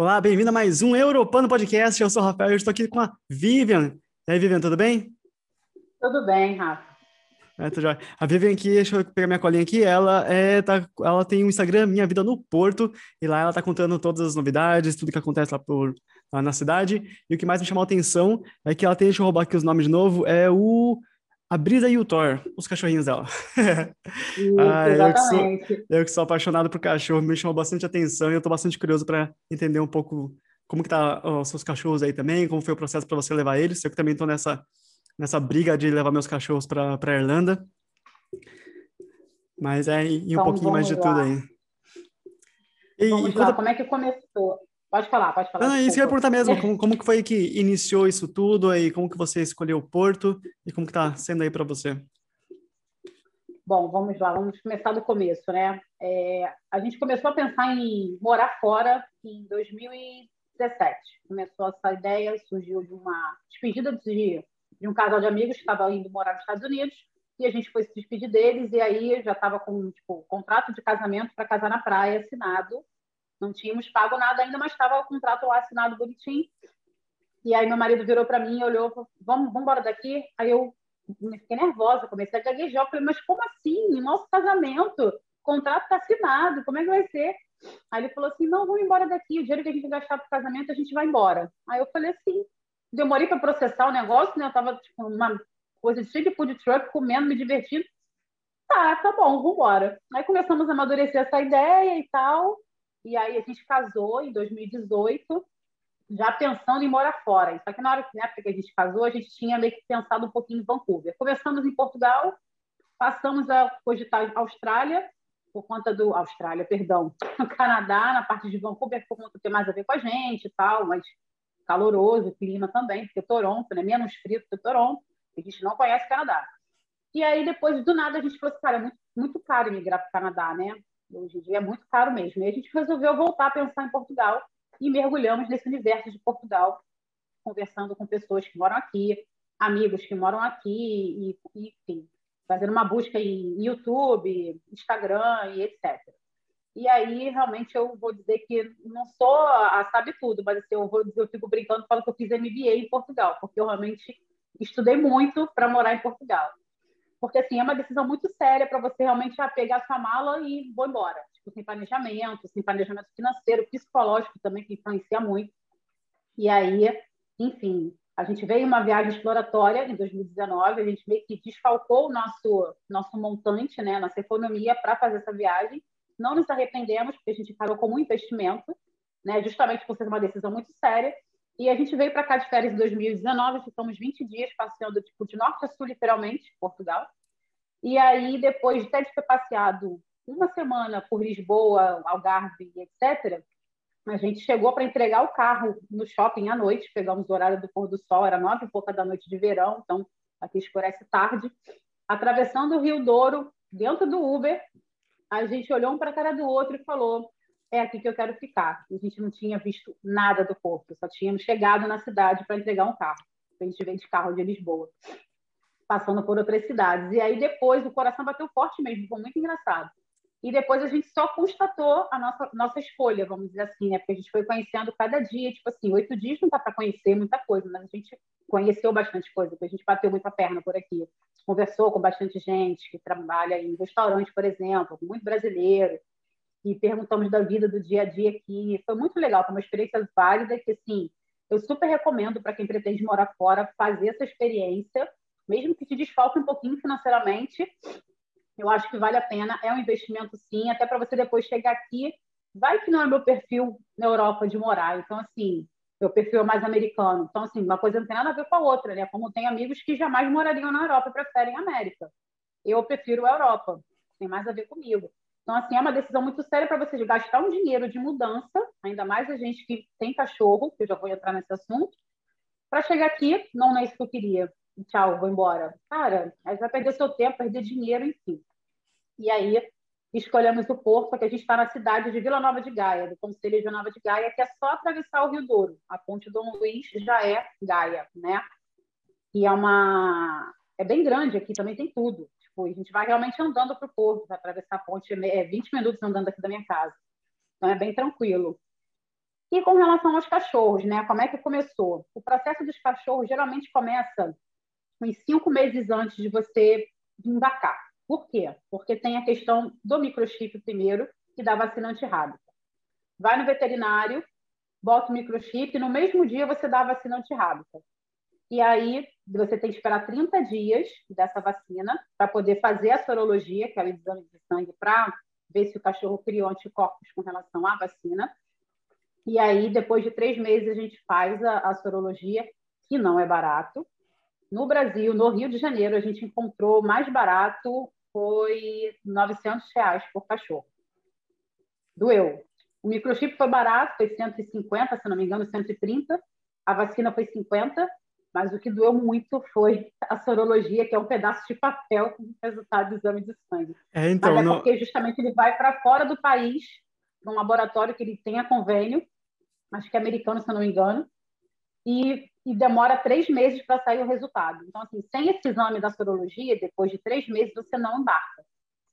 Olá, bem-vindo a mais um Europano Podcast. Eu sou o Rafael e estou aqui com a Vivian. E aí, Vivian, tudo bem? Tudo bem, Rafa. É, tô A Vivian aqui, deixa eu pegar minha colinha aqui, ela, é, tá, ela tem um Instagram, Minha Vida no Porto, e lá ela tá contando todas as novidades, tudo que acontece lá, por, lá na cidade. E o que mais me chamou a atenção é que ela tem, deixa eu roubar aqui os nomes de novo, é o a Brisa e o Thor, os cachorrinhos dela. Isso, ah, eu, que sou, eu, que sou, apaixonado por cachorro, me chamou bastante atenção e eu estou bastante curioso para entender um pouco como que tá os seus cachorros aí também, como foi o processo para você levar eles. Eu que também estou nessa, nessa briga de levar meus cachorros para a Irlanda. Mas é, e um então, pouquinho mais de lá. tudo aí. E, vamos e lá, como é que começou? Pode falar, pode falar. Ah, isso que eu ia perguntar mesmo, como, como que foi que iniciou isso tudo aí, como que você escolheu o Porto e como que está sendo aí para você? Bom, vamos lá, vamos começar do começo, né? É, a gente começou a pensar em morar fora em 2017. Começou essa ideia, surgiu de uma despedida de, de um casal de amigos que estava indo morar nos Estados Unidos e a gente foi se despedir deles e aí já estava com tipo, contrato de casamento para casar na praia assinado não tínhamos pago nada ainda, mas estava o contrato lá assinado bonitinho. E aí meu marido virou para mim e olhou, vamos, vamos embora daqui. Aí eu fiquei nervosa, comecei a gaguejar. Falei, mas como assim? Nosso casamento, o contrato está assinado, como é que vai ser? Aí ele falou assim, não, vamos embora daqui. O dinheiro que a gente gastar para o casamento, a gente vai embora. Aí eu falei assim, demorei para processar o negócio, né? Eu estava tipo, uma coisa de cheio de food truck, comendo, me divertindo. Tá, tá bom, vamos embora. Aí começamos a amadurecer essa ideia e tal. E aí a gente casou em 2018, já pensando em morar fora. Só que na hora na época que a gente casou, a gente tinha meio que pensado um pouquinho em Vancouver. Começamos em Portugal, passamos a cogitar Austrália, por conta do Austrália, perdão, no Canadá, na parte de Vancouver, por conta de ter mais a ver com a gente e tal, mas caloroso, clima também, porque Toronto, né, menos frio que Toronto, a gente não conhece o Canadá. E aí, depois, do nada, a gente falou assim, cara, é muito, muito caro emigrar para o Canadá, né? Hoje em dia é muito caro mesmo. E a gente resolveu voltar a pensar em Portugal e mergulhamos nesse universo de Portugal, conversando com pessoas que moram aqui, amigos que moram aqui, e, enfim, fazendo uma busca em YouTube, Instagram e etc. E aí, realmente, eu vou dizer que não sou a sabe tudo, mas assim, eu, vou, eu fico brincando, falo que eu fiz MBA em Portugal, porque eu realmente estudei muito para morar em Portugal. Porque, assim, é uma decisão muito séria para você realmente pegar sua mala e vou embora. Tipo, sem planejamento, sem planejamento financeiro, psicológico também, que influencia muito. E aí, enfim, a gente veio uma viagem exploratória em 2019, a gente meio que desfalcou o nosso, nosso montante, né, nossa economia para fazer essa viagem. Não nos arrependemos, porque a gente parou como um investimento, né, justamente por ser uma decisão muito séria. E a gente veio para cá de férias em 2019, ficamos 20 dias passeando tipo, de norte a sul, literalmente, Portugal. E aí, depois de ter passeado uma semana por Lisboa, Algarve, etc., a gente chegou para entregar o carro no shopping à noite. Pegamos o horário do pôr do sol, era nove e pouca da noite de verão, então aqui escurece tarde. Atravessando o Rio Douro, dentro do Uber, a gente olhou um para a cara do outro e falou: é aqui que eu quero ficar. A gente não tinha visto nada do Porto, só tínhamos chegado na cidade para entregar um carro. A gente veio de carro de Lisboa, passando por outras cidades. E aí depois o coração bateu forte mesmo, foi muito engraçado. E depois a gente só constatou a nossa, nossa escolha, vamos dizer assim, né? Porque a gente foi conhecendo cada dia, tipo assim, oito dias não dá para conhecer muita coisa, mas a gente conheceu bastante coisa, porque a gente bateu muita perna por aqui. Conversou com bastante gente que trabalha em restaurante, por exemplo, muito brasileiro e perguntamos da vida do dia a dia aqui. Foi muito legal, foi uma experiência válida que, assim, eu super recomendo para quem pretende morar fora fazer essa experiência, mesmo que te desfalque um pouquinho financeiramente. Eu acho que vale a pena, é um investimento sim, até para você depois chegar aqui. Vai que não é meu perfil na Europa de morar, então, assim, meu perfil é mais americano. Então, assim, uma coisa não tem nada a ver com a outra, né? Como tem amigos que jamais morariam na Europa e preferem a América. Eu prefiro a Europa, tem mais a ver comigo. Então, assim, é uma decisão muito séria para você gastar um dinheiro de mudança, ainda mais a gente que tem cachorro, que eu já vou entrar nesse assunto, para chegar aqui, não, não é isso que eu queria. Tchau, vou embora. Cara, aí vai perder seu tempo, perder dinheiro, enfim. E aí escolhemos o Porto, que a gente está na cidade de Vila Nova de Gaia, do Conselho de Nova de Gaia, que é só atravessar o Rio Douro. A ponte Dom Luiz já é Gaia, né? E é uma... É bem grande aqui, também tem tudo. Tipo, a gente vai realmente andando para o porto, para atravessar a ponte, é 20 minutos andando aqui da minha casa. Então é bem tranquilo. E com relação aos cachorros, né? Como é que começou? O processo dos cachorros geralmente começa uns cinco meses antes de você embarcar. Por quê? Porque tem a questão do microchip primeiro e da vacina antirrábica. Vai no veterinário, bota o microchip e no mesmo dia você dá a vacina antirrábica. E aí você tem que esperar 30 dias dessa vacina para poder fazer a sorologia, que é o exame de sangue, para ver se o cachorro criou anticorpos com relação à vacina. E aí, depois de três meses, a gente faz a, a sorologia, que não é barato. No Brasil, no Rio de Janeiro, a gente encontrou mais barato, foi 900 reais por cachorro. Doeu. O microchip foi barato, foi 150, se não me engano, 130. A vacina foi 50, mas o que doeu muito foi a sorologia, que é um pedaço de papel com o resultado do exame de sangue. É, então, mas é porque justamente ele vai para fora do país, num laboratório que ele tenha convênio, acho que é americano, se eu não me engano, e, e demora três meses para sair o resultado. Então, assim, sem esse exame da sorologia, depois de três meses, você não embarca.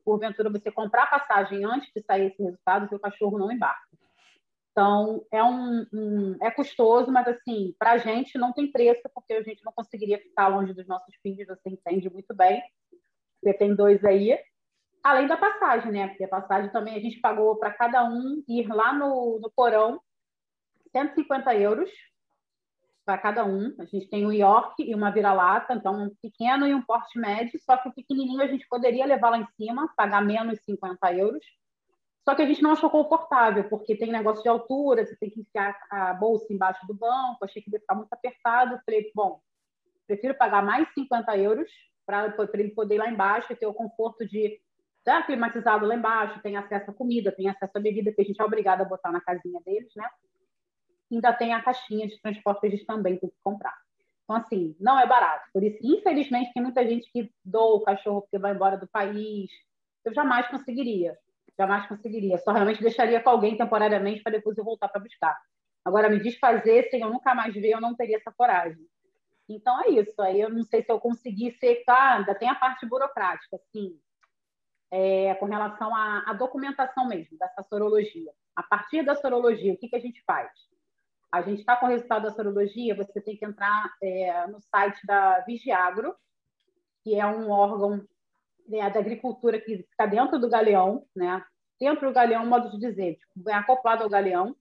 Porventura, você comprar a passagem antes de sair esse resultado, seu cachorro não embarca. Então, é, um, um é custoso, mas, assim, para a gente não tem preço, porque a gente não conseguiria ficar longe dos nossos filhos, você entende muito bem. Você tem dois aí. Além da passagem, né? Porque a passagem também a gente pagou para cada um ir lá no, no porão 150 euros para cada um. A gente tem um York e uma vira-lata, então um pequeno e um porte médio, só que o pequenininho a gente poderia levar lá em cima, pagar menos 50 euros. Só que a gente não achou confortável, porque tem negócio de altura, você tem que enfiar a bolsa embaixo do banco, achei que ia ficar muito apertado. Falei, bom, prefiro pagar mais 50 euros para ele poder ir lá embaixo e ter o conforto de estar climatizado lá embaixo, tem acesso à comida, tem acesso à bebida, que a gente é obrigado a botar na casinha deles, né? ainda tem a caixinha de transporte que a gente também tem que comprar. Então, assim, não é barato. Por isso, infelizmente, tem muita gente que doa o cachorro porque vai embora do país. Eu jamais conseguiria. Jamais conseguiria. Só realmente deixaria com alguém temporariamente para depois eu voltar para buscar. Agora, me desfazer sem eu nunca mais ver, eu não teria essa coragem. Então, é isso. Aí eu não sei se eu consegui ser. Tá, ainda tem a parte burocrática, assim, é, com relação à, à documentação mesmo, dessa sorologia. A partir da sorologia, o que, que a gente faz? a gente está com o resultado da sorologia, você tem que entrar é, no site da Vigiagro, que é um órgão né, da agricultura que fica dentro do galeão, né? Dentro do galeão, modo de dizer, tipo, é acoplado ao galeão.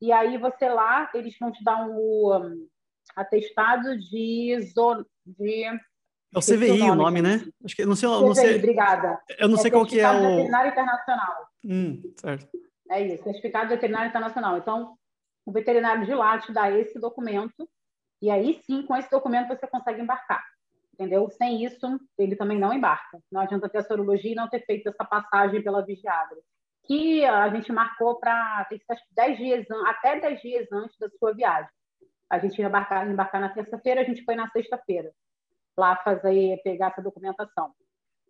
E aí você lá, eles vão te dar um, um atestado de zona de é o CVI o nome, o nome né? Acho que não sei, CVI, não sei. obrigada. Eu não é sei qual que é o veterinário internacional. Hum, certo. É isso, certificado veterinário internacional. Então, o veterinário de lá te dá esse documento, e aí sim, com esse documento, você consegue embarcar. Entendeu? Sem isso, ele também não embarca. Não adianta ter a sorologia e não ter feito essa passagem pela Vigiagra. Que a gente marcou para tem que ser 10 dias, até 10 dias antes da sua viagem. A gente ia embarcar, embarcar na terça-feira, a gente foi na sexta-feira lá fazer, pegar essa documentação.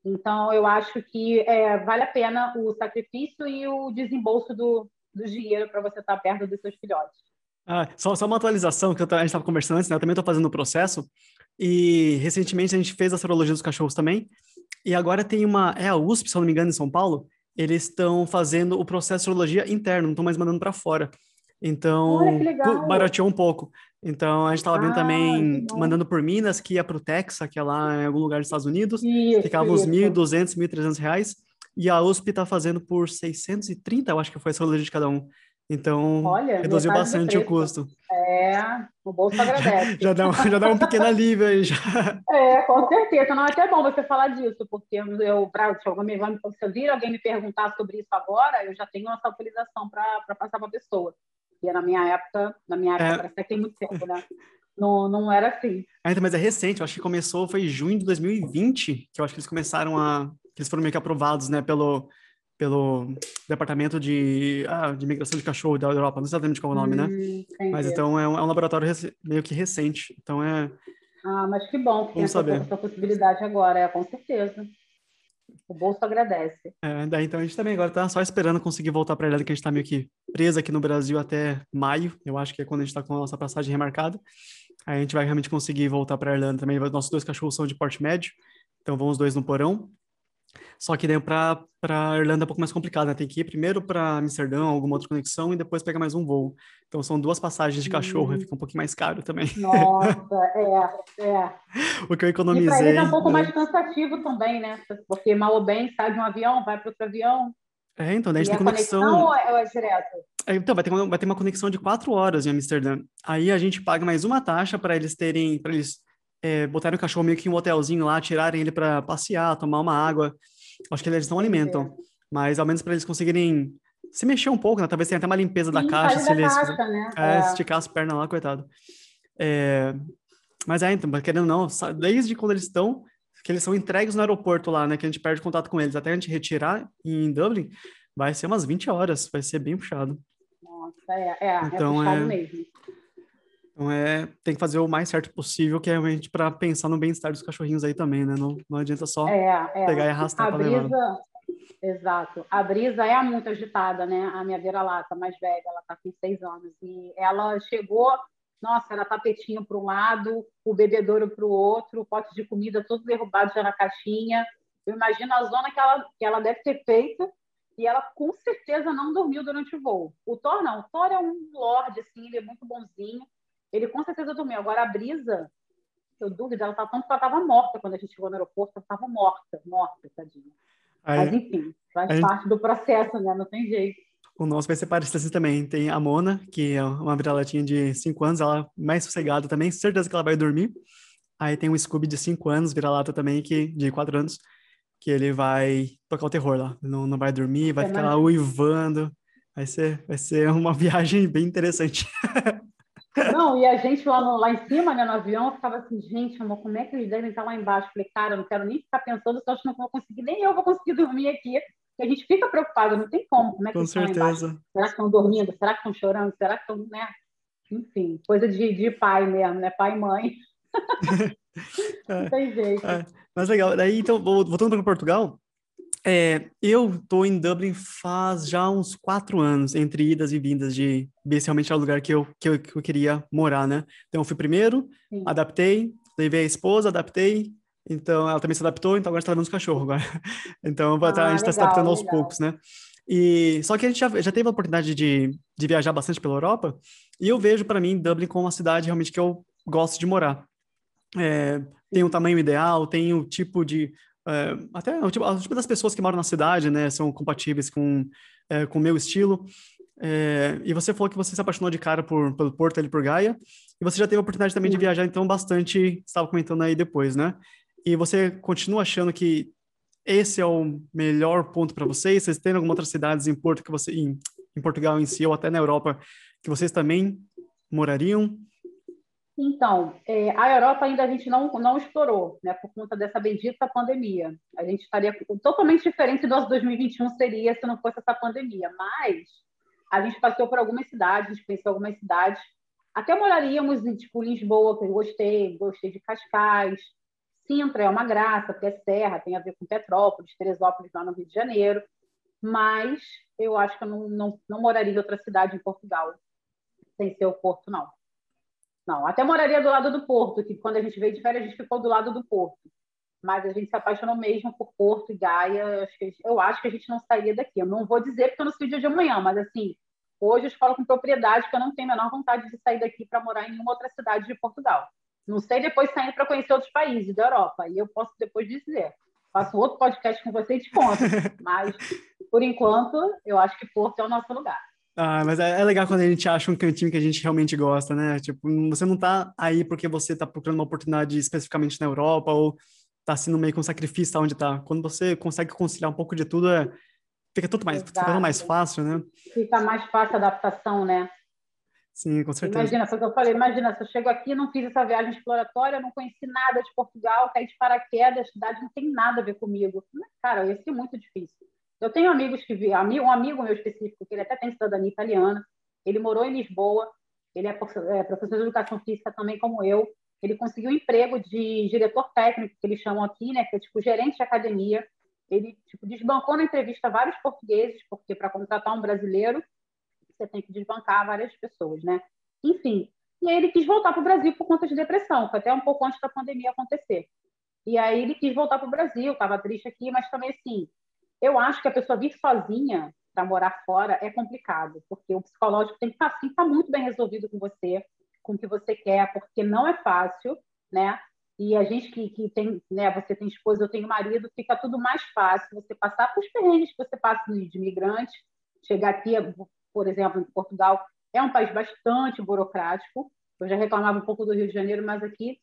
Então, eu acho que é, vale a pena o sacrifício e o desembolso do, do dinheiro para você estar perto dos seus filhotes. Ah, só, só uma atualização que eu, a gente estava conversando antes, né? Eu também estou fazendo o processo. E recentemente a gente fez a sorologia dos cachorros também. E agora tem uma. É a USP, se eu não me engano, em São Paulo. Eles estão fazendo o processo de sorologia interno, não estão mais mandando para fora. Então, barateou um pouco. Então, a gente estava vendo ah, também, mandando por Minas, que ia para o Texas, que é lá em algum lugar dos Estados Unidos. Isso, ficava uns 1.200, 1.300 reais. E a USP está fazendo por 630, eu acho que foi a sorologia de cada um. Então, Olha, reduziu bastante o custo. É, o bolso agradece. já, dá, já dá um pequeno alívio aí. Já. É, com certeza. Não, é até bom você falar disso, porque eu, pra, se, alguém, se eu vir alguém me perguntar sobre isso agora, eu já tenho essa autorização para passar para a pessoa. E na minha época, na minha época, é... parece que tem muito tempo, né? Não, não era assim. Ainda, mas é recente, eu acho que começou, foi junho de 2020, que eu acho que eles começaram a. Eles foram meio que aprovados, né, pelo, pelo Departamento de, ah, de Migração de Cachorro da Europa, não sei exatamente qual é o nome, né? hum, né? Entendi. Mas então é um, é um laboratório meio que recente, então é... Ah, mas que bom que tem essa, essa, possibilidade agora, é, com certeza. O bolso agradece. É, daí então a gente também agora tá só esperando conseguir voltar para a Irlanda, que a gente tá meio que presa aqui no Brasil até maio, eu acho que é quando a gente tá com a nossa passagem remarcada. Aí a gente vai realmente conseguir voltar para Irlanda também. Nossos dois cachorros são de porte médio, então vão os dois no porão. Só que daí para Irlanda é um pouco mais complicado, né? Tem que ir primeiro para Amsterdã, alguma outra conexão, e depois pegar mais um voo. Então são duas passagens de cachorro, hum. fica um pouquinho mais caro também. Nossa, é, é. o que eu economizei. E para eles é um pouco né? mais cansativo também, né? Porque mal ou bem sai de um avião, vai para outro avião. É, então, daí a gente e tem a conexão. conexão ou é, ou é direto? É, então, vai ter, uma, vai ter uma conexão de quatro horas em Amsterdã. Aí a gente paga mais uma taxa para eles terem, para eles é, botarem o cachorro meio que em um hotelzinho lá, tirarem ele para passear, tomar uma água. Acho que eles não alimentam, mas ao menos para eles conseguirem se mexer um pouco, né? Talvez tenha até uma limpeza Sim, da caixa, se eles caixa, né? é, é. esticar as pernas lá, coitado. É, mas é, então, querendo ou não, desde quando eles estão, que eles são entregues no aeroporto lá, né? Que a gente perde contato com eles, até a gente retirar em Dublin, vai ser umas 20 horas, vai ser bem puxado. Nossa, é, é, é então, é puxado é... mesmo. Então é, tem que fazer o mais certo possível, que é realmente para pensar no bem-estar dos cachorrinhos aí também, né? Não, não adianta só é, é. pegar e arrastar para levar. Exato. A Brisa é muito agitada, né? A minha vira-lata mais velha, ela tá com seis anos. E ela chegou, nossa, era tapetinho para um lado, o bebedouro para o outro, o pote de comida todo derrubado já na caixinha. Eu imagino a zona que ela, que ela deve ter feito e ela com certeza não dormiu durante o voo. O Thor não. O Thor é um lorde, assim, ele é muito bonzinho. Ele com certeza dormiu. Agora, a Brisa, eu duvido, ela tá tanto que ela estava morta quando a gente chegou no aeroporto, ela estava morta, morta, tadinha. Aí, Mas, enfim, faz parte gente... do processo, né? Não tem jeito. O nosso vai ser parecido assim também. Tem a Mona, que é uma vira-latinha de 5 anos, ela mais sossegada também, certeza que ela vai dormir. Aí tem o Scooby de 5 anos, vira-lata também, que, de 4 anos, que ele vai tocar o terror lá. Não, não vai dormir, vai é ficar lá uivando. Vai ser, vai ser uma viagem bem interessante. Não, e a gente lá, no, lá em cima, né, no avião, ficava assim, gente, amor, como é que eles devem estar lá embaixo? Falei, cara, eu não quero nem ficar pensando eu acho que não vou conseguir, nem eu vou conseguir dormir aqui. a gente fica preocupado, não tem como. Como é que Com certeza. Será que estão dormindo? Será que estão chorando? Será que estão, né? Enfim, coisa de, de pai mesmo, né? Pai e mãe. é, não tem jeito. É, mas legal. Daí, então, voltando para Portugal, é, eu estou em Dublin faz já uns quatro anos, entre idas e vindas, de se realmente é lugar que eu, que eu, que eu queria morar, né? Então, eu fui primeiro, Sim. adaptei, levei a esposa, adaptei, então ela também se adaptou, então agora está levando os cachorros agora. Então, ah, a gente está se adaptando aos legal. poucos, né? E, só que a gente já, já teve a oportunidade de, de viajar bastante pela Europa, e eu vejo para mim Dublin como uma cidade realmente que eu gosto de morar. É, tem o tamanho ideal, tem o tipo de é, até o tipo, o tipo, das pessoas que moram na cidade, né, são compatíveis com é, com o meu estilo. É, e você falou que você se apaixonou de cara por, pelo Porto ali por Gaia, e você já teve a oportunidade também de viajar, então, bastante, estava comentando aí depois, né? E você continua achando que esse é o melhor ponto para vocês? Vocês têm algumas outras cidades em Porto que você, em, em Portugal em si, ou até na Europa, que vocês também morariam? Então, é, a Europa ainda a gente não, não explorou, né, por conta dessa bendita pandemia. A gente estaria totalmente diferente do 2021 seria se não fosse essa pandemia, mas a gente passou por algumas cidades, a gente conheceu algumas cidades, até moraríamos em tipo Lisboa, que eu gostei, gostei de Cascais, Sintra é uma graça, porque é serra, tem a ver com Petrópolis, Teresópolis lá no Rio de Janeiro, mas eu acho que eu não, não, não moraria em outra cidade em Portugal, sem ser o Porto, não. Não, até moraria do lado do Porto, que quando a gente veio de férias, a gente ficou do lado do Porto. Mas a gente se apaixonou mesmo por Porto e Gaia. Eu acho que, eu acho que a gente não sairia daqui. Eu não vou dizer porque eu não sei o dia de amanhã, mas assim, hoje eu falo com propriedade que eu não tenho a menor vontade de sair daqui para morar em nenhuma outra cidade de Portugal. Não sei depois saindo para conhecer outros países da Europa. E eu posso depois dizer. Faço outro podcast com você e te conto. Mas, por enquanto, eu acho que Porto é o nosso lugar. Ah, mas é, é, legal quando a gente acha um cantinho que a gente realmente gosta, né? Tipo, você não tá aí porque você tá procurando uma oportunidade especificamente na Europa ou tá sendo meio com um sacrifício onde tá. Quando você consegue conciliar um pouco de tudo, é, fica tudo mais, fica mais fácil, né? Fica mais fácil a adaptação, né? Sim, com certeza. Imagina, foi o que eu falei, imagina, se eu chego aqui, não fiz essa viagem exploratória, não conheci nada de Portugal, caí de paraquedas, a cidade não tem nada a ver comigo. Cara, ia ser muito difícil. Eu tenho amigos que vi, um amigo meu específico, que ele até tem cidadania italiana, ele morou em Lisboa, ele é, é professor de educação física também como eu, ele conseguiu um emprego de diretor técnico, que eles chamam aqui, né, que é tipo gerente de academia. Ele tipo, desbancou na entrevista vários portugueses, porque para contratar um brasileiro, você tem que desbancar várias pessoas, né? Enfim, e aí ele quis voltar para o Brasil por conta de depressão, foi até um pouco antes da pandemia acontecer. E aí ele quis voltar para o Brasil, estava triste aqui, mas também assim, eu acho que a pessoa vir sozinha para morar fora é complicado, porque o psicológico tem que estar tá, assim, tá muito bem resolvido com você, com o que você quer, porque não é fácil, né? E a gente que, que tem, né, você tem esposa, eu tenho marido, fica tudo mais fácil você passar por perrengues que você passa de imigrante, chegar aqui, por exemplo, em Portugal, é um país bastante burocrático. Eu já reclamava um pouco do Rio de Janeiro, mas aqui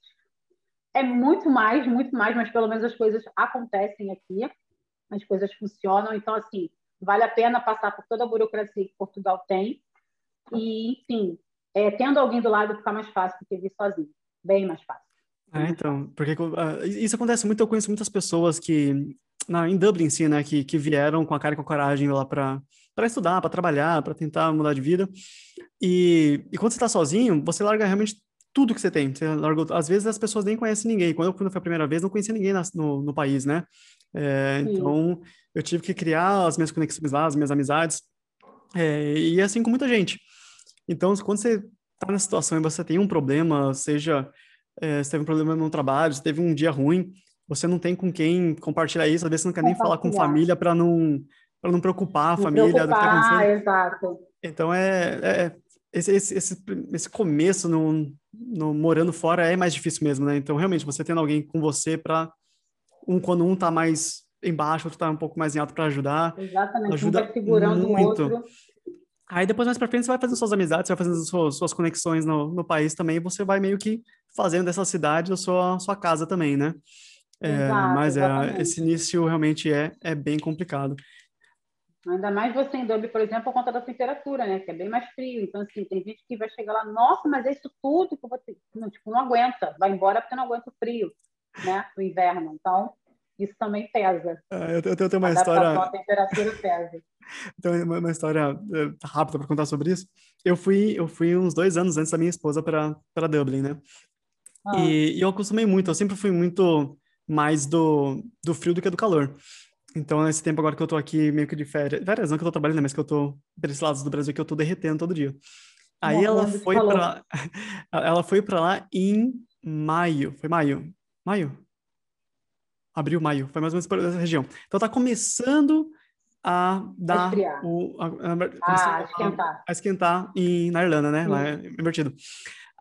é muito mais, muito mais, mas pelo menos as coisas acontecem aqui, as coisas funcionam. Então, assim, vale a pena passar por toda a burocracia que Portugal tem. E, enfim, é, tendo alguém do lado fica mais fácil do que vir sozinho. Bem mais fácil. É, então, porque uh, isso acontece muito, eu conheço muitas pessoas que, na, em Dublin, sim, né, que, que vieram com a cara e com a coragem lá para para estudar, para trabalhar, para tentar mudar de vida. E, e quando você está sozinho, você larga realmente tudo que você tem. Você larga, às vezes as pessoas nem conhecem ninguém. Quando eu fui a primeira vez, não conhecia ninguém no, no país, né? É, então, eu tive que criar as minhas conexões lá, as minhas amizades. É, e assim com muita gente. Então, quando você está na situação e você tem um problema, seja é, você teve um problema no trabalho, você teve um dia ruim, você não tem com quem compartilhar isso, às vezes você não quer nem falar com família para não para não preocupar a família preocupar, do que está acontecendo. Exato. Então é, é esse, esse, esse, esse, começo no, no, morando fora é mais difícil mesmo, né? Então realmente você tendo alguém com você para um quando um tá mais embaixo, outro tá um pouco mais em alto para ajudar. Exatamente. Ajuda um vai segurando muito. o outro. Aí depois mais para frente você vai fazendo suas amizades, você vai fazendo suas, suas conexões no, no país também, e você vai meio que fazendo dessa cidade a sua, sua casa também, né? É, Exato, mas é, esse início realmente é, é bem complicado. Ainda mais você em Dublin, por exemplo, por conta da temperatura, né? Que é bem mais frio. Então, assim, tem gente que vai chegar lá, nossa, mas é isso tudo que eu vou ter. Não, tipo, não aguenta, vai embora porque não aguenta o frio, né? Do inverno. Então, isso também pesa. É, eu, tenho, eu tenho uma história. A temperatura pesa. Então, uma, uma história é, rápida para contar sobre isso. Eu fui, eu fui uns dois anos antes da minha esposa para Dublin, né? Ah. E, e, eu acostumei muito, eu sempre fui muito mais do, do frio do que do calor. Então, nesse tempo agora que eu tô aqui meio que de férias, férias não que eu tô trabalhando, mas que eu tô pelos lados do Brasil que eu tô derretendo todo dia. Aí ela foi para ela foi para lá em maio, foi maio? Maio? Abril, maio, foi mais ou menos por essa região. Então tá começando a dar a o a, a, a, esquentar. A, esquentar em, na Irlanda, né? Lá é invertido.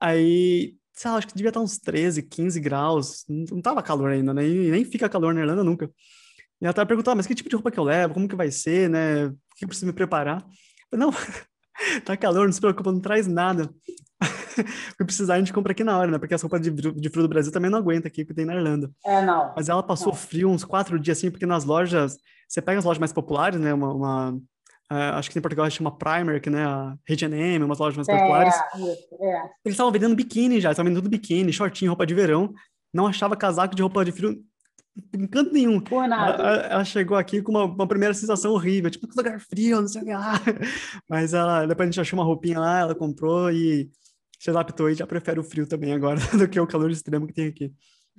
Aí sei lá, acho que devia estar uns 13, 15 graus, não, tava calor ainda, né? E nem fica calor na Irlanda nunca. E ela tava perguntando, mas que tipo de roupa que eu levo? Como que vai ser, né? O que eu preciso me preparar? Eu, não, tá calor, não se preocupa, não traz nada. que precisar a gente compra aqui na hora, né? Porque as roupas de, de frio do Brasil também não aguenta aqui, que tem na Irlanda. É, não. Mas ela passou não. frio uns quatro dias, assim, porque nas lojas... Você pega as lojas mais populares, né? Uma, uma Uh, acho que em Portugal se chama Primark, né? A H&M, umas lojas mais é, populares. É. Eles estavam vendendo biquíni já, estavam vendendo biquíni, shortinho, roupa de verão. Não achava casaco de roupa de frio em canto nenhum. Por nada. Ela, ela, chegou aqui com uma, uma, primeira sensação horrível, tipo, lugar frio, não sei o que lá. Mas ela, depois a gente achou uma roupinha lá, ela comprou e se adaptou e já prefere o frio também agora do que o calor extremo que tem aqui.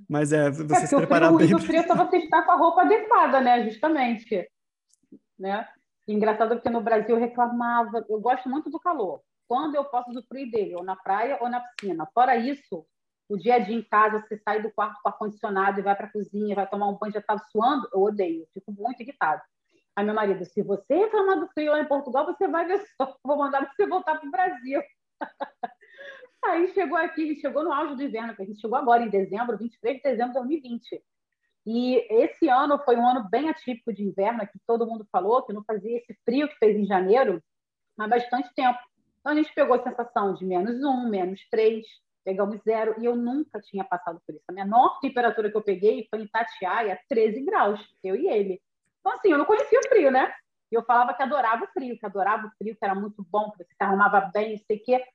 Mas é, você é, se preparar o frio, bem. O frio é só você estar com a roupa adequada, né? Justamente. Né? Engraçado porque no Brasil eu reclamava, eu gosto muito do calor. Quando eu posso usufruir dele, ou na praia ou na piscina. Fora isso, o dia a dia em casa, você sai do quarto com ar-condicionado e vai para a cozinha, vai tomar um banho, já está suando, eu odeio, fico muito irritado. Aí meu marido, se você reclamar do frio lá em Portugal, você vai ver só, vou mandar você voltar para o Brasil. Aí chegou aqui, chegou no auge do inverno, a gente chegou agora em dezembro, 23 de dezembro de 2020. E esse ano foi um ano bem atípico de inverno, que todo mundo falou que não fazia esse frio que fez em janeiro há bastante tempo. Então a gente pegou a sensação de menos um, menos três, pegamos zero, e eu nunca tinha passado por isso. A menor temperatura que eu peguei foi em Tatiaia, 13 graus, eu e ele. Então, assim, eu não conhecia o frio, né? E eu falava que adorava o frio, que adorava o frio, que era muito bom, que você se arrumava bem, não sei o quê.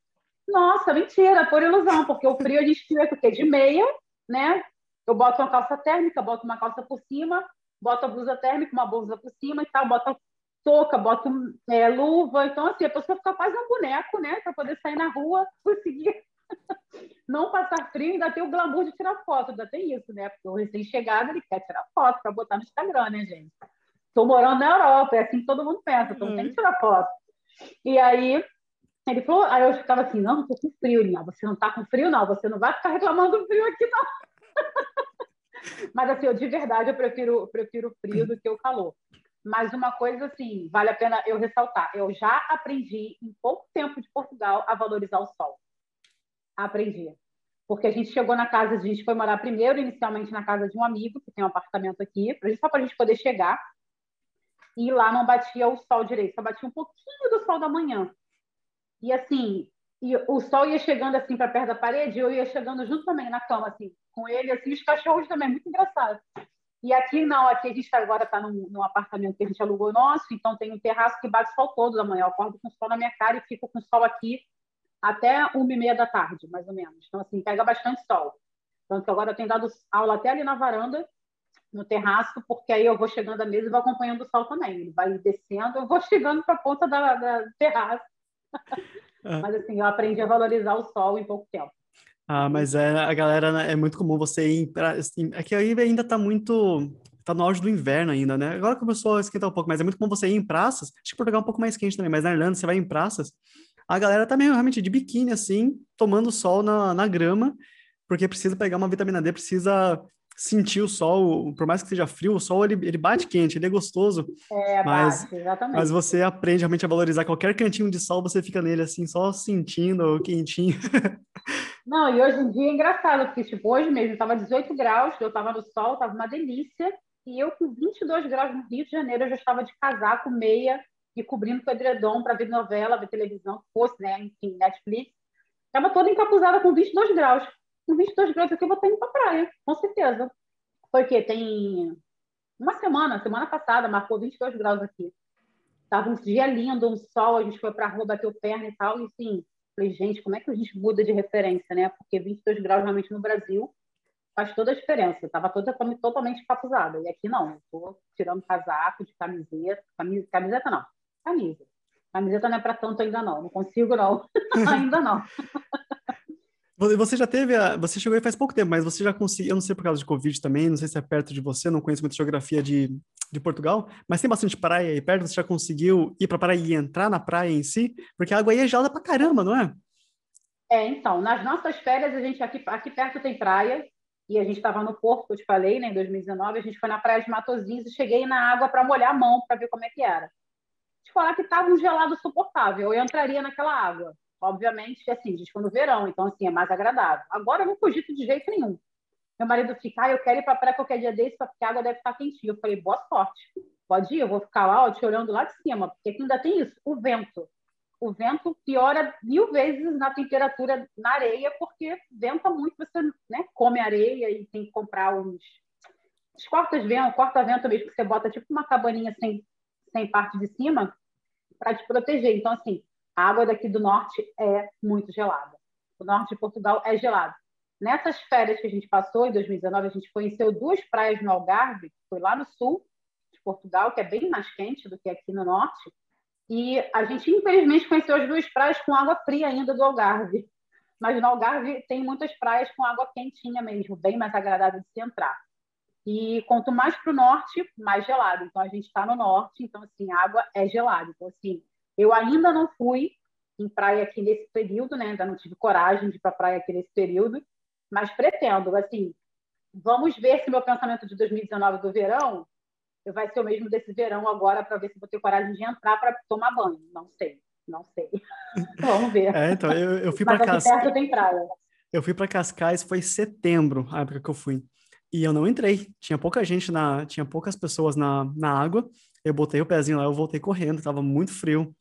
Nossa, mentira, por ilusão, porque o frio a gente fica o quê? De meia, né? Eu boto uma calça térmica, boto uma calça por cima, boto a blusa térmica, uma blusa por cima e tal, boto touca, boto é, luva. Então, assim, a pessoa fica quase um boneco, né? Para poder sair na rua, conseguir não passar frio, ainda tem o glamour de tirar foto, ainda tem isso, né? Porque o recém-chegado, ele quer tirar foto para botar no Instagram, né, gente? Estou morando na Europa, é assim que todo mundo pensa, então uhum. tem que tirar foto. E aí, ele falou, aí eu ficava assim, não, estou com frio, Linha. Você não está com frio, não, você não vai ficar reclamando do frio aqui, não. Mas, assim, eu, de verdade, eu prefiro, prefiro frio do que o calor. Mas uma coisa, assim, vale a pena eu ressaltar. Eu já aprendi, em pouco tempo de Portugal, a valorizar o sol. Aprendi. Porque a gente chegou na casa, a gente foi morar primeiro, inicialmente, na casa de um amigo, que tem um apartamento aqui, só para a gente poder chegar. E lá não batia o sol direito, só batia um pouquinho do sol da manhã. E, assim, e o sol ia chegando assim para perto da parede, eu ia chegando junto também na cama, assim, com ele, assim, os cachorros também, muito engraçado. E aqui não, aqui a gente tá, agora está num, num, apartamento que a gente alugou nosso, então tem um terraço que bate sol todo da manhã. Eu acordo com o sol na minha cara e fico com o sol aqui até uma e meia da tarde, mais ou menos. Então, assim, pega bastante sol. Tanto agora eu tenho dado aula até ali na varanda, no terraço, porque aí eu vou chegando à mesa e vou acompanhando o sol também. Ele vai descendo, eu vou chegando para a ponta da, da terraço. É. Mas assim, eu aprendi a valorizar o sol em pouco tempo. Ah, mas é, a galera, né, é muito comum você ir para assim, é que aí ainda tá muito tá no auge do inverno ainda, né? Agora começou a esquentar um pouco, mas é muito comum você ir em praças. Acho que Portugal é um pouco mais quente também, mas na Irlanda você vai em praças, a galera tá meio realmente de biquíni assim, tomando sol na, na grama, porque precisa pegar uma vitamina D, precisa sentir o sol, por mais que seja frio, o sol ele, ele bate quente, ele é gostoso. É, mas, bate, exatamente. Mas você aprende realmente a valorizar qualquer cantinho de sol, você fica nele assim, só sentindo o quentinho. Não, e hoje em dia é engraçado, porque tipo, hoje mesmo estava 18 graus, eu estava no sol, estava uma delícia, e eu com 22 graus no Rio de Janeiro, eu já estava de casaco, meia, e cobrindo com edredom para ver novela, ver televisão, que fosse, né, enfim, Netflix. Estava toda encapuzada com 22 graus com 22 graus aqui eu vou estar indo para praia, com certeza. Porque tem uma semana, semana passada, marcou 22 graus aqui. Tava um dia lindo, um sol, a gente foi para a rua, bateu perna e tal, e assim, falei, gente, como é que a gente muda de referência, né? Porque 22 graus realmente no Brasil faz toda a diferença. Eu tava toda totalmente capuzada. E aqui não, eu tô tirando casaco de camiseta, camisa, camiseta não, camisa. Camiseta não é para tanto ainda não, não consigo não, ainda não. Você já teve a. Você chegou aí faz pouco tempo, mas você já conseguiu. Eu não sei por causa de Covid também, não sei se é perto de você, não conheço muita geografia de, de Portugal, mas tem bastante praia aí perto. Você já conseguiu ir pra praia e entrar na praia em si? Porque a água aí é gelada pra caramba, não é? É, então, nas nossas férias, a gente aqui, aqui perto tem praia, e a gente estava no Porto, que eu te falei, né, em 2019, a gente foi na praia de Matosinhos e cheguei na água para molhar a mão, para ver como é que era. Te falar que estava um gelado suportável, eu entraria naquela água. Obviamente, assim, a gente foi no verão, então, assim, é mais agradável. Agora eu não cogito de jeito nenhum. Meu marido fica, ah, eu quero ir para praia qualquer dia desse, porque a água deve estar quentinha. Eu falei, boa sorte. Pode ir, eu vou ficar lá, ó, te olhando lá de cima, porque aqui ainda tem isso, o vento. O vento piora mil vezes na temperatura na areia, porque venta muito, você né, come areia e tem que comprar uns, uns cortas-vento, corta-vento mesmo, que você bota tipo uma cabaninha sem, sem parte de cima, para te proteger. Então, assim, a água daqui do norte é muito gelada. O norte de Portugal é gelado. Nessas férias que a gente passou, em 2019, a gente conheceu duas praias no Algarve, que foi lá no sul de Portugal, que é bem mais quente do que aqui no norte. E a gente, infelizmente, conheceu as duas praias com água fria ainda do Algarve. Mas no Algarve tem muitas praias com água quentinha mesmo, bem mais agradável de se entrar. E quanto mais para o norte, mais gelado. Então a gente está no norte, então assim, a água é gelada. Então assim, eu ainda não fui em praia aqui nesse período, né? Ainda não tive coragem de ir para praia aqui nesse período, mas pretendo, assim, vamos ver se meu pensamento de 2019 do verão vai ser o mesmo desse verão agora para ver se vou ter coragem de entrar para tomar banho. Não sei, não sei. vamos ver. É, então, eu, eu fui para Cascais. tem praia. Eu fui para Cascais, foi setembro, a época que eu fui. E eu não entrei. Tinha pouca gente na, tinha poucas pessoas na, na água. Eu botei o pezinho lá, eu voltei correndo, tava muito frio.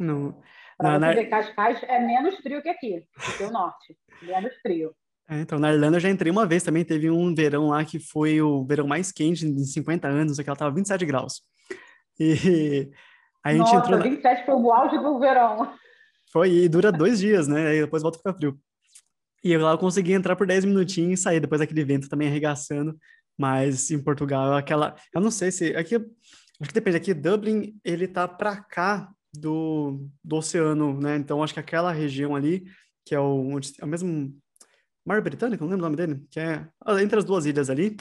No, Para na, ver, Cascais é menos frio que aqui, que o norte. Menos frio. É, então, na Irlanda eu já entrei uma vez também, teve um verão lá que foi o verão mais quente em 50 anos, que ela tava 27 graus. E a gente Nossa, entrou. Na... 27 foi o auge do verão. Foi, e dura dois dias, né? Aí depois volta a ficar frio. E eu lá eu consegui entrar por 10 minutinhos e sair depois daquele vento também arregaçando. Mas em Portugal, aquela. Eu não sei se. Aqui, acho que depende. Aqui, Dublin, ele tá pra cá do, do oceano, né? Então acho que aquela região ali, que é o, é o mesmo Mar Britânico, não lembro o nome dele, que é ah, entre as duas ilhas ali.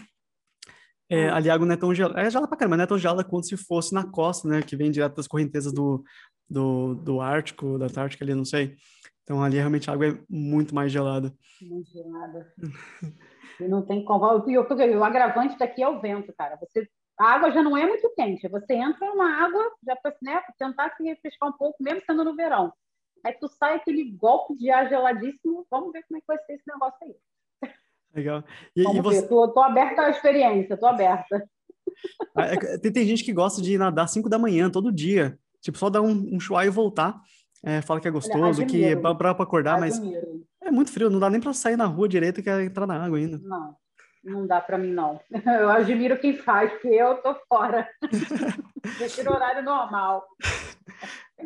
É, ali a água não é tão gelada, é gelada pra caramba, não é tão gelada quanto se fosse na costa, né? Que vem direto das correntezas do, do, do Ártico, da Antártica ali, não sei. Então ali realmente a água é muito mais gelada. Muito gelada. e não tem como. O agravante daqui é o vento, cara. Você a água já não é muito quente. Você entra numa água já para né, tentar se refrescar um pouco, mesmo sendo no verão. Aí tu sai aquele golpe de ar geladíssimo. Vamos ver como é que vai ser esse negócio aí. Legal. E, Vamos e você... ver. Tô, tô aberta à experiência, tô aberta. Ah, é, tem, tem gente que gosta de nadar 5 da manhã todo dia. Tipo, só dar um, um chuá e voltar. É, fala que é gostoso, Olha, que é pra, pra acordar, admiro. mas é muito frio, não dá nem para sair na rua direito que é entrar na água ainda. Não, não dá para mim, não. Eu admiro quem faz, porque eu tô fora. Prefiro horário normal.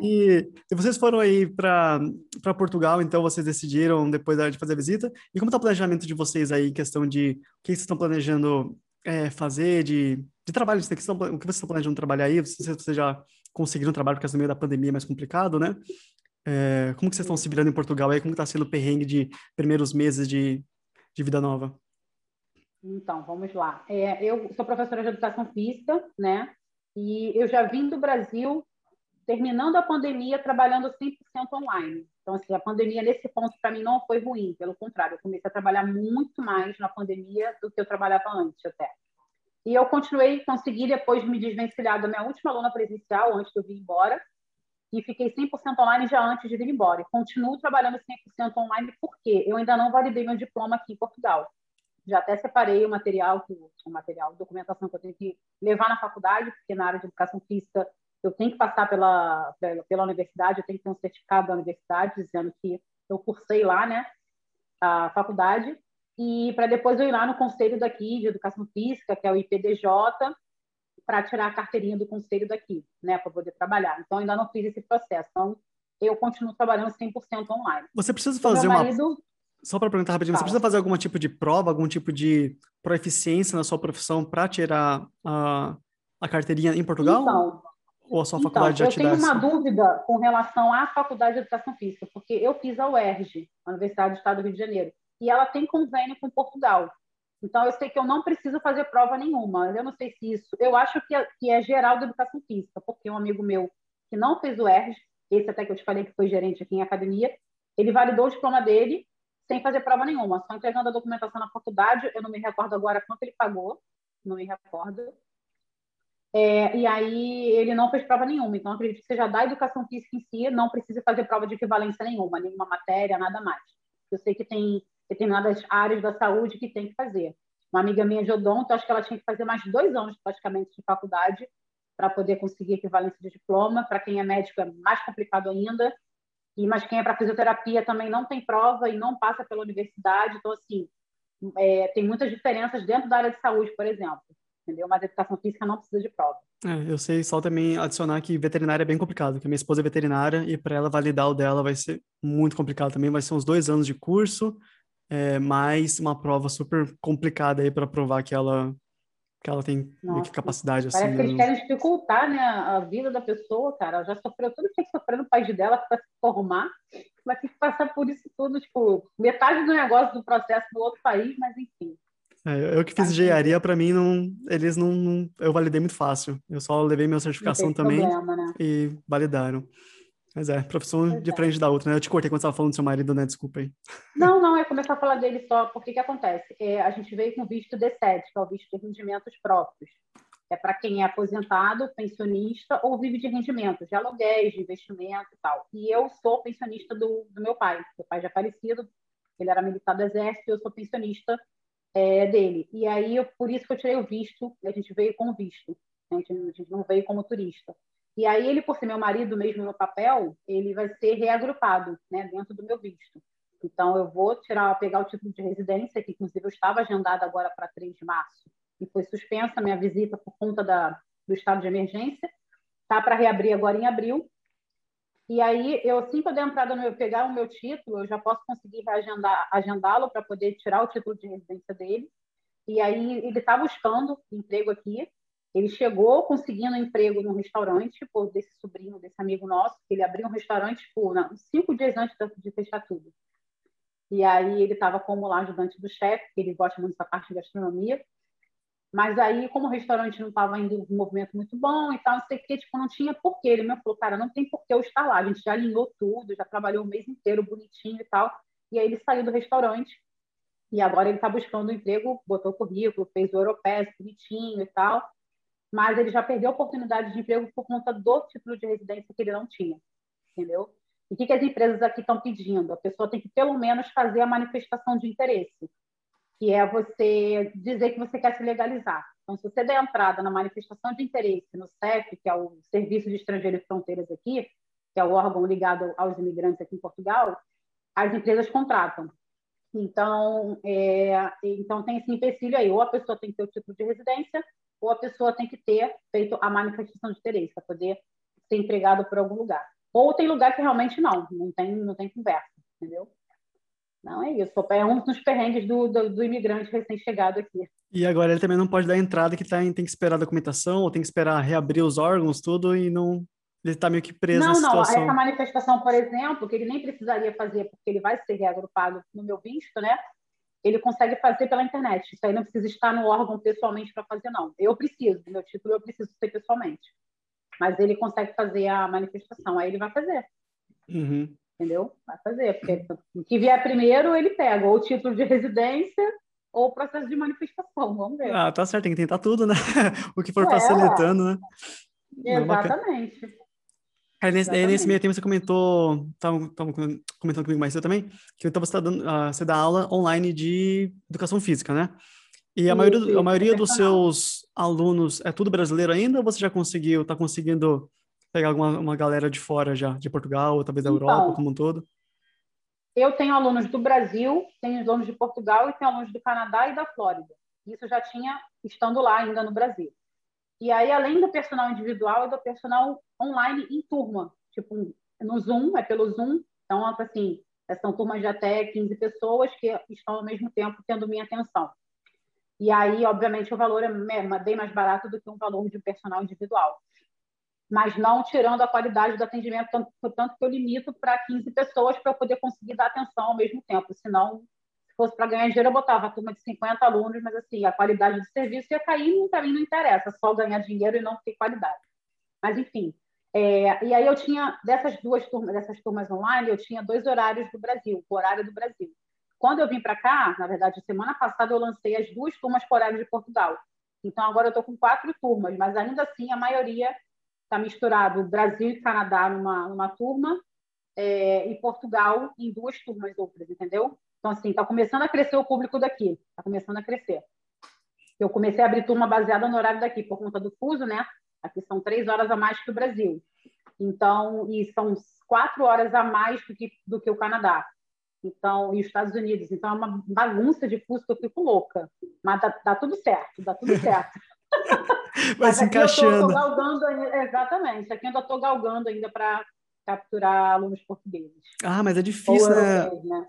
E, e, vocês foram aí para Portugal, então vocês decidiram depois de fazer a visita. E como está o planejamento de vocês aí, em questão de o que vocês estão planejando é, fazer, de, de trabalho, o que vocês estão planejando trabalhar aí? Vocês, vocês já conseguiram trabalho, porque no meio da pandemia é mais complicado, né? É, como que vocês estão se virando em Portugal aí? Como está sendo o perrengue de primeiros meses de, de vida nova? Então, vamos lá. É, eu sou professora de educação física, né? E eu já vim do Brasil terminando a pandemia trabalhando 100% online. Então, assim, a pandemia nesse ponto para mim não foi ruim, pelo contrário, eu comecei a trabalhar muito mais na pandemia do que eu trabalhava antes até. E eu continuei, consegui depois me desvencilhar da minha última aluna presencial antes de eu vir embora e fiquei 100% online já antes de vir embora. E continuo trabalhando 100% online porque eu ainda não validei meu diploma aqui em Portugal. Já até separei o material, o material, documentação que eu tenho que levar na faculdade, porque na área de educação física eu tenho que passar pela, pela, pela universidade, eu tenho que ter um certificado da universidade dizendo que eu cursei lá, né, a faculdade, e para depois eu ir lá no conselho daqui de educação física, que é o IPDJ, para tirar a carteirinha do conselho daqui, né, para poder trabalhar. Então ainda não fiz esse processo. Então eu continuo trabalhando 100% online. Você precisa fazer uma marido... Só para perguntar rapidinho, você precisa fazer algum tipo de prova, algum tipo de proficiência na sua profissão para tirar a, a carteirinha em Portugal? Então, ou a sua então, faculdade já te Eu tenho uma dúvida com relação à faculdade de educação física, porque eu fiz a UERJ, a Universidade do Estado do Rio de Janeiro, e ela tem convênio com Portugal. Então, eu sei que eu não preciso fazer prova nenhuma. Eu não sei se isso. Eu acho que é, que é geral da educação física, porque um amigo meu que não fez o UERJ, esse até que eu te falei que foi gerente aqui em academia, ele validou o diploma dele sem fazer prova nenhuma, só entregando a documentação na faculdade. Eu não me recordo agora quanto ele pagou, não me recordo. É, e aí ele não fez prova nenhuma. Então, acredito que seja da educação física em si, não precisa fazer prova de equivalência nenhuma, nenhuma matéria, nada mais. Eu sei que tem determinadas áreas da saúde que tem que fazer. Uma amiga minha de odonto, acho que ela tinha que fazer mais dois anos praticamente de faculdade para poder conseguir equivalência de diploma. Para quem é médico é mais complicado ainda. Mas quem é para fisioterapia também não tem prova e não passa pela universidade. Então assim, é, tem muitas diferenças dentro da área de saúde, por exemplo entendeu? Mas educação física não precisa de prova. É, eu sei só também adicionar que veterinária é bem complicado, que minha esposa é veterinária e para ela validar o dela vai ser muito complicado também, vai ser uns dois anos de curso, é, mais uma prova super complicada aí para provar que ela que ela tem Nossa, capacidade assim. Parece que eles querem dificultar né, a vida da pessoa, cara. Ela já sofreu tudo que tem que sofrer no país dela para se formar, vai ter que passar por isso tudo, tipo, metade do negócio do processo no outro país, mas enfim. É, eu que fiz engenharia, para mim, não, eles não, não, Eu validei muito fácil. Eu só levei minha certificação também problema, né? e validaram. Mas é, profissão pois diferente é. da outra, né? Eu te cortei quando você estava falando do seu marido, né? Desculpa aí. Não, não, é começar a falar dele só, porque que acontece? É, a gente veio com visto D7, que é o visto de rendimentos próprios. É para quem é aposentado, pensionista ou vive de rendimentos, de aluguéis, de investimento e tal. E eu sou pensionista do, do meu pai. Meu pai já é falecido, ele era militar do exército, e eu sou pensionista é, dele. E aí, eu, por isso que eu tirei o visto, a gente veio com visto, a gente, a gente não veio como turista. E aí, ele, por ser meu marido mesmo no papel, ele vai ser reagrupado né, dentro do meu visto. Então, eu vou tirar, pegar o título de residência, que inclusive eu estava agendada agora para 3 de março, e foi suspensa minha visita por conta da, do estado de emergência. Está para reabrir agora em abril. E aí, eu assim que eu der entrada no pegar o meu título, eu já posso conseguir reagendar, agendá-lo para poder tirar o título de residência dele. E aí, ele está buscando emprego aqui. Ele chegou conseguindo emprego num restaurante, por desse sobrinho, desse amigo nosso, que ele abriu um restaurante por cinco dias antes de fechar tudo. E aí, ele estava como lá ajudante do chefe, que ele gosta muito dessa parte de gastronomia. Mas aí, como o restaurante não estava indo um movimento muito bom e tal, não sei o que, tipo, não tinha porquê. Ele me falou, cara, não tem porquê eu estar lá. A gente já alinhou tudo, já trabalhou o mês inteiro bonitinho e tal. E aí ele saiu do restaurante e agora ele está buscando um emprego, botou o currículo, fez o europeu bonitinho e tal. Mas ele já perdeu oportunidade de emprego por conta do título de residência que ele não tinha, entendeu? E o que, que as empresas aqui estão pedindo? A pessoa tem que, pelo menos, fazer a manifestação de interesse que é você dizer que você quer se legalizar. Então, se você der entrada na manifestação de interesse no CEF, que é o Serviço de Estrangeiro e Fronteiras aqui, que é o órgão ligado aos imigrantes aqui em Portugal, as empresas contratam. Então, é, então tem esse empecilho aí, ou a pessoa tem que ter o título de residência, ou a pessoa tem que ter feito a manifestação de interesse para poder ser empregado por algum lugar. Ou tem lugar que realmente não, não tem, não tem conversa, entendeu? Não é isso. É um dos perrengues do, do, do imigrante recém-chegado aqui. E agora ele também não pode dar entrada que tá em, tem que esperar a documentação, ou tem que esperar reabrir os órgãos, tudo, e não. Ele está meio que preso não, na não. situação. Essa manifestação, por exemplo, que ele nem precisaria fazer, porque ele vai ser reagrupado no meu visto, né? Ele consegue fazer pela internet. Isso aí não precisa estar no órgão pessoalmente para fazer, não. Eu preciso, meu título eu preciso ser pessoalmente. Mas ele consegue fazer a manifestação, aí ele vai fazer. Uhum entendeu? Vai fazer, porque o que vier primeiro ele pega, ou o título de residência ou o processo de manifestação, vamos ver. Ah, tá certo, tem que tentar tudo, né? o que for é, facilitando, né? Exatamente. Aí, nesse, aí, nesse meio tempo você comentou, estava comentando comigo mais cedo também, que então você, tá dando, uh, você dá aula online de educação física, né? E a maioria, a maioria dos seus alunos é tudo brasileiro ainda ou você já conseguiu, está conseguindo pegar alguma uma galera de fora já, de Portugal, ou talvez da Europa então, como um todo? Eu tenho alunos do Brasil, tenho alunos de Portugal e tenho alunos do Canadá e da Flórida. Isso já tinha estando lá ainda no Brasil. E aí, além do personal individual, e do personal online em turma, tipo no Zoom, é pelo Zoom. Então, assim, são turmas de até 15 pessoas que estão ao mesmo tempo tendo minha atenção. E aí, obviamente, o valor é bem mais barato do que um valor de personal individual mas não tirando a qualidade do atendimento, tanto, tanto que eu limito para 15 pessoas para eu poder conseguir dar atenção ao mesmo tempo. Senão, se fosse para ganhar dinheiro, eu botava a turma de 50 alunos, mas assim, a qualidade do serviço ia cair, para mim não interessa, só ganhar dinheiro e não ter qualidade. Mas, enfim. É, e aí eu tinha, dessas duas turmas, dessas turmas online, eu tinha dois horários do Brasil, o horário do Brasil. Quando eu vim para cá, na verdade, semana passada eu lancei as duas turmas por horário de Portugal. Então agora eu estou com quatro turmas, mas ainda assim a maioria está misturado Brasil e Canadá numa, numa turma é, e Portugal em duas turmas outras, entendeu? Então, assim, está começando a crescer o público daqui, está começando a crescer. Eu comecei a abrir turma baseada no horário daqui, por conta do fuso, né? Aqui são três horas a mais que o Brasil. Então, e são quatro horas a mais do que, do que o Canadá. Então, e os Estados Unidos. Então, é uma bagunça de fuso que eu fico louca. Mas dá, dá tudo certo, dá tudo certo. Vai se encaixando. Eu galgando, exatamente. Aqui ainda estou galgando ainda para capturar alunos portugueses. Ah, mas é difícil, né? né?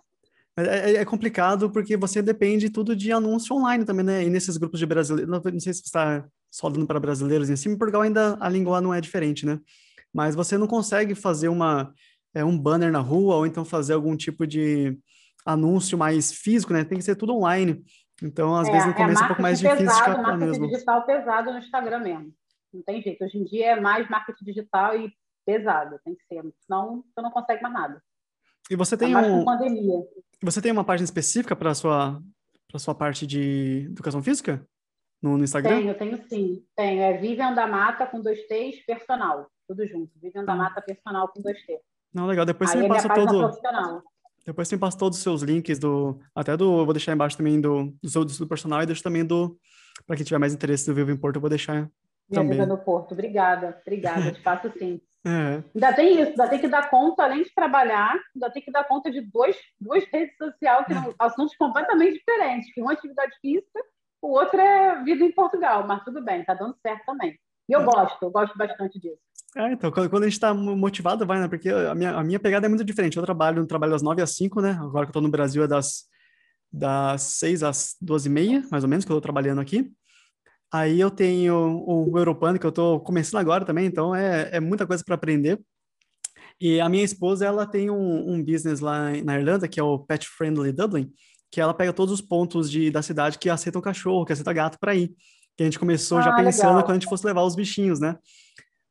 É, é, é, complicado porque você depende tudo de anúncio online também, né? E nesses grupos de brasileiros, não, não sei se está só dando para brasileiros em cima, em Portugal ainda a língua não é diferente, né? Mas você não consegue fazer uma, é, um banner na rua ou então fazer algum tipo de anúncio mais físico, né? Tem que ser tudo online. Então, às é, vezes, no começo é, é um pouco mais pesado, difícil de captar mesmo. digital pesado no Instagram mesmo. Não tem jeito. Hoje em dia é mais marketing digital e pesado. Tem que ser. Senão, você não consegue mais nada. E você tem um... pandemia. Você tem uma página específica para a sua, para sua parte de educação física? No, no, Instagram? Tenho, tenho sim. Tenho. É Vivian da Mata com dois T's, personal. Tudo junto. Vivian da Mata, personal com dois T. Não, legal. Depois Aí você me passa todo... Depois você passa todos os seus links do. Até do. Eu vou deixar embaixo também do, do seu do personal e deixo também do. Para quem tiver mais interesse do Vivo em Porto, eu vou deixar. Minha também. vida no Porto. Obrigada, obrigada. Te faço sim. É. Ainda tem isso, ainda tem que dar conta, além de trabalhar, ainda tem que dar conta de dois, duas redes sociais que são assuntos completamente diferentes. Um é atividade física, o outro é vida em Portugal, mas tudo bem, está dando certo também. E eu é. gosto, eu gosto bastante disso. É, então, quando, a gente está motivado, vai, né? Porque a minha, a minha pegada é muito diferente. Eu trabalho, eu trabalho das 9 às 5, né? Agora que eu estou no Brasil é das, das 6 às 12 e meia, mais ou menos, que eu estou trabalhando aqui. Aí eu tenho o, Europano, que eu estou começando agora também, então é, é muita coisa para aprender. E a minha esposa, ela tem um, um business lá na Irlanda, que é o Pet Friendly Dublin, que ela pega todos os pontos de, da cidade que aceitam cachorro, que aceitam gato para ir. que a gente começou ah, já pensando legal. quando a gente fosse levar os bichinhos, né?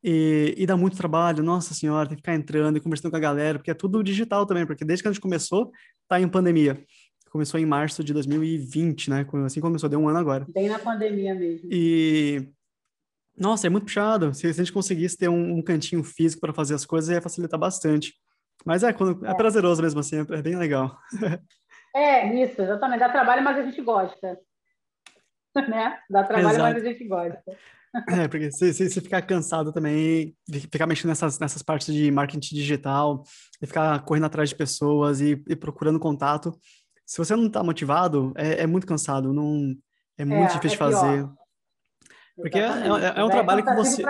E, e, dá muito trabalho, nossa senhora, tem que ficar entrando e conversando com a galera, porque é tudo digital também, porque desde que a gente começou, tá em pandemia. Começou em março de 2020, né? Assim começou, deu um ano agora. Bem na pandemia mesmo. E. Nossa, é muito puxado. Se a gente conseguisse ter um, um cantinho físico para fazer as coisas, ia facilitar bastante. Mas é, quando, é. é prazeroso mesmo assim, é, é bem legal. É, isso, exatamente. Dá trabalho, mas a gente gosta. Né? Dá trabalho, Exato. mas a gente gosta. É, porque se, se, se, ficar cansado também, ficar mexendo nessas, nessas partes de marketing digital, e ficar correndo atrás de pessoas e, e procurando contato, se você não está motivado, é, é, muito cansado, não é muito é, difícil de é fazer. Porque é, é, é, um trabalho que você.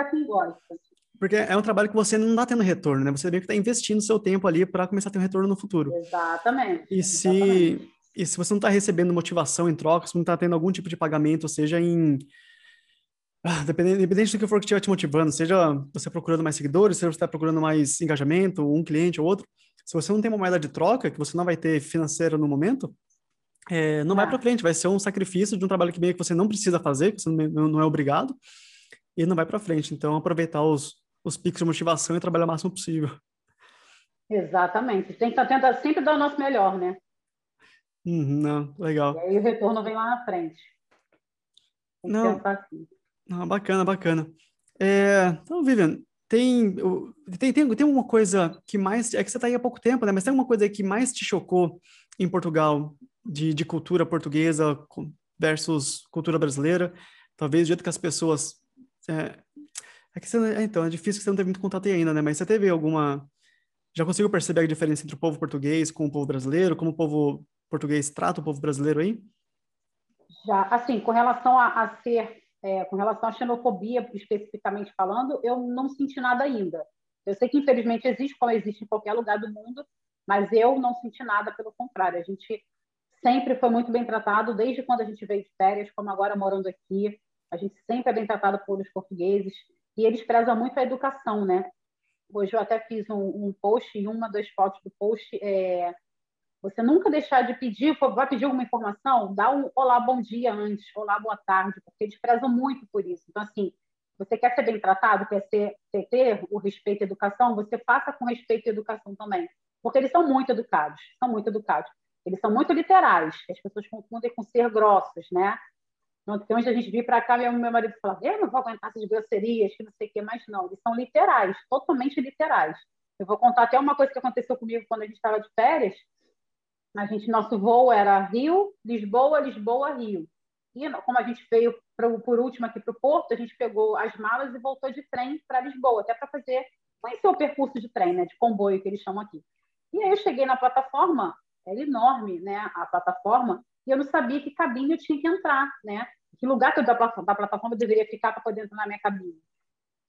Porque é um trabalho que você não está tendo retorno, né? Você meio que está investindo seu tempo ali para começar a ter um retorno no futuro. Exatamente. E se, exatamente. E se você não está recebendo motivação em troca, se não está tendo algum tipo de pagamento, seja em. Ah, dependente, independente do que for que estiver te motivando, seja você procurando mais seguidores, seja você está procurando mais engajamento, um cliente ou outro, se você não tem uma moeda de troca, que você não vai ter financeira no momento, é, não vai para frente, vai ser um sacrifício de um trabalho que meio que você não precisa fazer, que você não, não é obrigado, e não vai para frente. Então, aproveitar os, os picos de motivação e trabalhar o máximo possível. Exatamente. Tem que tentar sempre dar o nosso melhor, né? Uhum, não, legal. E aí o retorno vem lá na frente. Tem não, assim. não, bacana, bacana. É, então, Vivian, tem, tem, tem, uma coisa que mais. É que você está aí há pouco tempo, né? Mas tem uma coisa que mais te chocou em Portugal, de, de cultura portuguesa versus cultura brasileira? Talvez o jeito que as pessoas. É, é que você, é, então, é difícil que você não teve muito contato aí ainda, né? Mas você teve alguma. Já conseguiu perceber a diferença entre o povo português com o povo brasileiro? Como o povo português trata o povo brasileiro aí? Já, assim, com relação a, a ser é, com relação à xenofobia, especificamente falando, eu não senti nada ainda. Eu sei que, infelizmente, existe, como existe em qualquer lugar do mundo, mas eu não senti nada, pelo contrário. A gente sempre foi muito bem tratado, desde quando a gente veio de férias, como agora morando aqui. A gente sempre é bem tratado por os portugueses. E eles prezam muito a educação, né? Hoje eu até fiz um, um post, e uma das fotos do post é você nunca deixar de pedir, vai pedir alguma informação, dá um olá, bom dia antes, olá, boa tarde, porque eles prezam muito por isso. Então, assim, você quer ser bem tratado, quer ser, ter o respeito à educação, você faça com respeito à educação também. Porque eles são muito educados, são muito educados. Eles são muito literais, as pessoas confundem com ser grossos, né? Então, onde a gente vir para cá, meu, meu marido fala, eu não vou aguentar essas grosserias, que não sei o que, mas não, eles são literais, totalmente literais. Eu vou contar até uma coisa que aconteceu comigo quando a gente estava de férias, a gente, nosso voo era Rio, Lisboa, Lisboa, Rio. E como a gente veio pro, por último aqui para o Porto, a gente pegou as malas e voltou de trem para Lisboa, até para fazer, conhecer o percurso de trem, né, de comboio que eles chamam aqui. E aí eu cheguei na plataforma, era enorme, né, a plataforma, e eu não sabia que cabine eu tinha que entrar, né, que lugar que eu, da, da plataforma eu deveria ficar para poder entrar na minha cabine.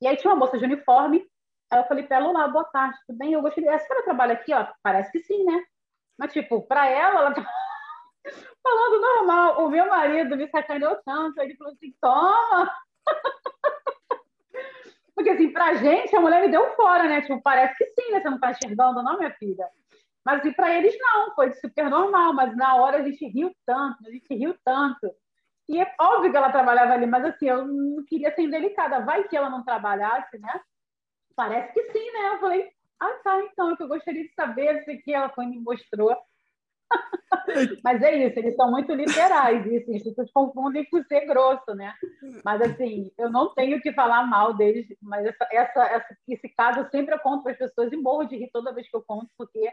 E aí tinha uma moça de uniforme, aí eu falei para ela, olá, boa tarde, tudo bem? Eu gostaria, a senhora trabalha aqui? Ó, parece que sim, né? Mas, tipo, para ela, ela tá falando normal. O meu marido me sacaneou tanto. Ele falou assim: toma! Porque, assim, pra gente, a mulher me deu fora, né? Tipo, parece que sim, né? Você não tá enxergando, não, minha filha? Mas, assim, pra eles, não. Foi super normal. Mas, na hora, a gente riu tanto, a gente riu tanto. E é óbvio que ela trabalhava ali, mas, assim, eu não queria ser indelicada. Vai que ela não trabalhasse, né? Parece que sim, né? Eu falei, ah, tá, então, é que eu gostaria de saber se que ela foi me mostrou. Mas é isso, eles são muito literais, isso, as pessoas confundem com ser grosso, né? Mas assim, eu não tenho que falar mal deles, mas essa, essa, essa esse caso eu sempre conto para as pessoas e morro de rir toda vez que eu conto, porque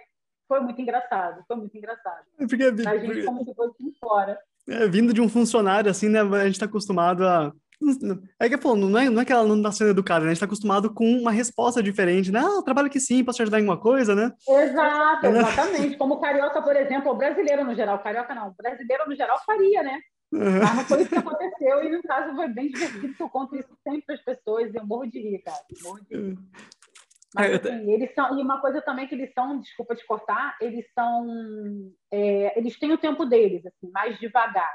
foi muito engraçado, foi muito engraçado. Porque, a gente porque... como se fosse fora. É, vindo de um funcionário, assim, né? A gente está acostumado a é que, pô, não é, não é que ela não está sendo educada, né? A gente está acostumado com uma resposta diferente, né? Ah, trabalho que sim, posso te ajudar em alguma coisa, né? Exato, é, exatamente. Como carioca, por exemplo, ou brasileiro no geral. Carioca não, brasileiro no geral faria, né? Uhum. Mas não foi isso que aconteceu, e no caso foi bem divertido, que eu conto isso sempre para as pessoas, e eu morro de rir, cara. Morro de rir. Mas, é, assim, eles são, e uma coisa também que eles são, desculpa te cortar, eles são, é, eles têm o tempo deles, assim, mais devagar.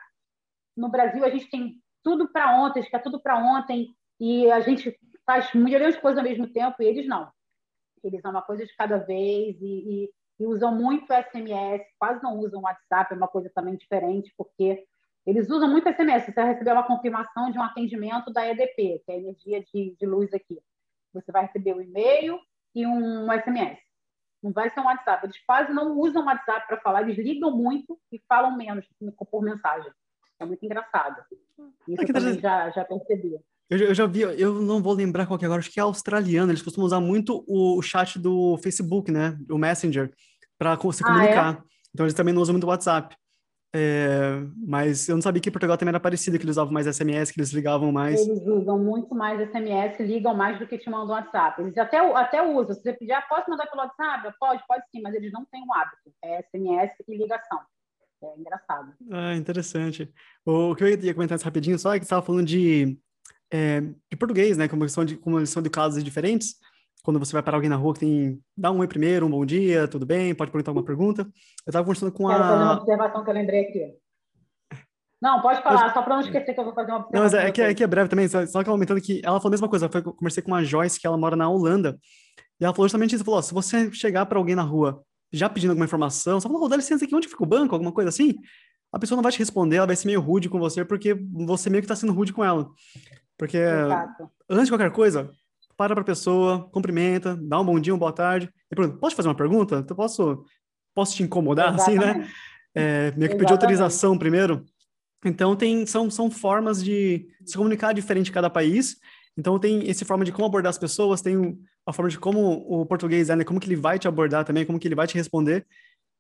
No Brasil, a gente tem tudo para ontem, fica tudo para ontem, e a gente faz milhões de coisas ao mesmo tempo, e eles não. Eles são uma coisa de cada vez e, e, e usam muito SMS, quase não usam WhatsApp, é uma coisa também diferente, porque Eles usam muito SMS. Você vai receber uma confirmação de um atendimento da EDP, que é a energia de, de luz aqui. Você vai receber um e-mail e um SMS. Não vai ser um WhatsApp. Eles quase não usam WhatsApp para falar, eles ligam muito e falam menos por mensagem. É muito engraçado. Isso eu também já, já percebi. Eu, eu, já vi, eu não vou lembrar qual que é agora, acho que é australiano. Eles costumam usar muito o chat do Facebook, né? O Messenger, para se comunicar. Ah, é? Então eles também não usam muito o WhatsApp. É, mas eu não sabia que Portugal também era parecido, que eles usavam mais SMS, que eles ligavam mais. Eles usam muito mais SMS, ligam mais do que te mandam WhatsApp. Eles até, até usam. Se você pedir, ah, posso mandar pelo WhatsApp? Pode, pode sim, mas eles não têm o hábito. É SMS e ligação. É engraçado. Ah, interessante. O que eu ia comentar rapidinho só é que você estava falando de, é, de português, né? Como eles, são de, como são de casos diferentes. Quando você vai parar alguém na rua que tem... Dá um oi primeiro, um bom dia, tudo bem? Pode perguntar alguma pergunta. Eu estava conversando com Quero a... fazer uma observação que eu lembrei aqui. Não, pode falar, só para não esquecer que eu vou fazer uma observação. Não, mas é, é, que, é que é breve também, só, só que aumentando que ela falou a mesma coisa. Eu conversei com uma Joyce, que ela mora na Holanda, e ela falou justamente isso. Falou, ó, se você chegar para alguém na rua já pedindo alguma informação, só falou, oh, dá licença aqui, onde fica o banco? Alguma coisa assim a pessoa não vai te responder, ela vai ser meio rude com você, porque você meio que está sendo rude com ela. Porque Exato. antes de qualquer coisa, para para a pessoa, cumprimenta, dá um bom dia, uma boa tarde, e pergunta, posso te fazer uma pergunta? Eu posso, posso te incomodar, Exatamente. assim, né? É, meio que pedir autorização primeiro. Então, tem, são, são formas de se comunicar diferente em cada país. Então, tem essa forma de como abordar as pessoas, tem a forma de como o português é, né? Como que ele vai te abordar também, como que ele vai te responder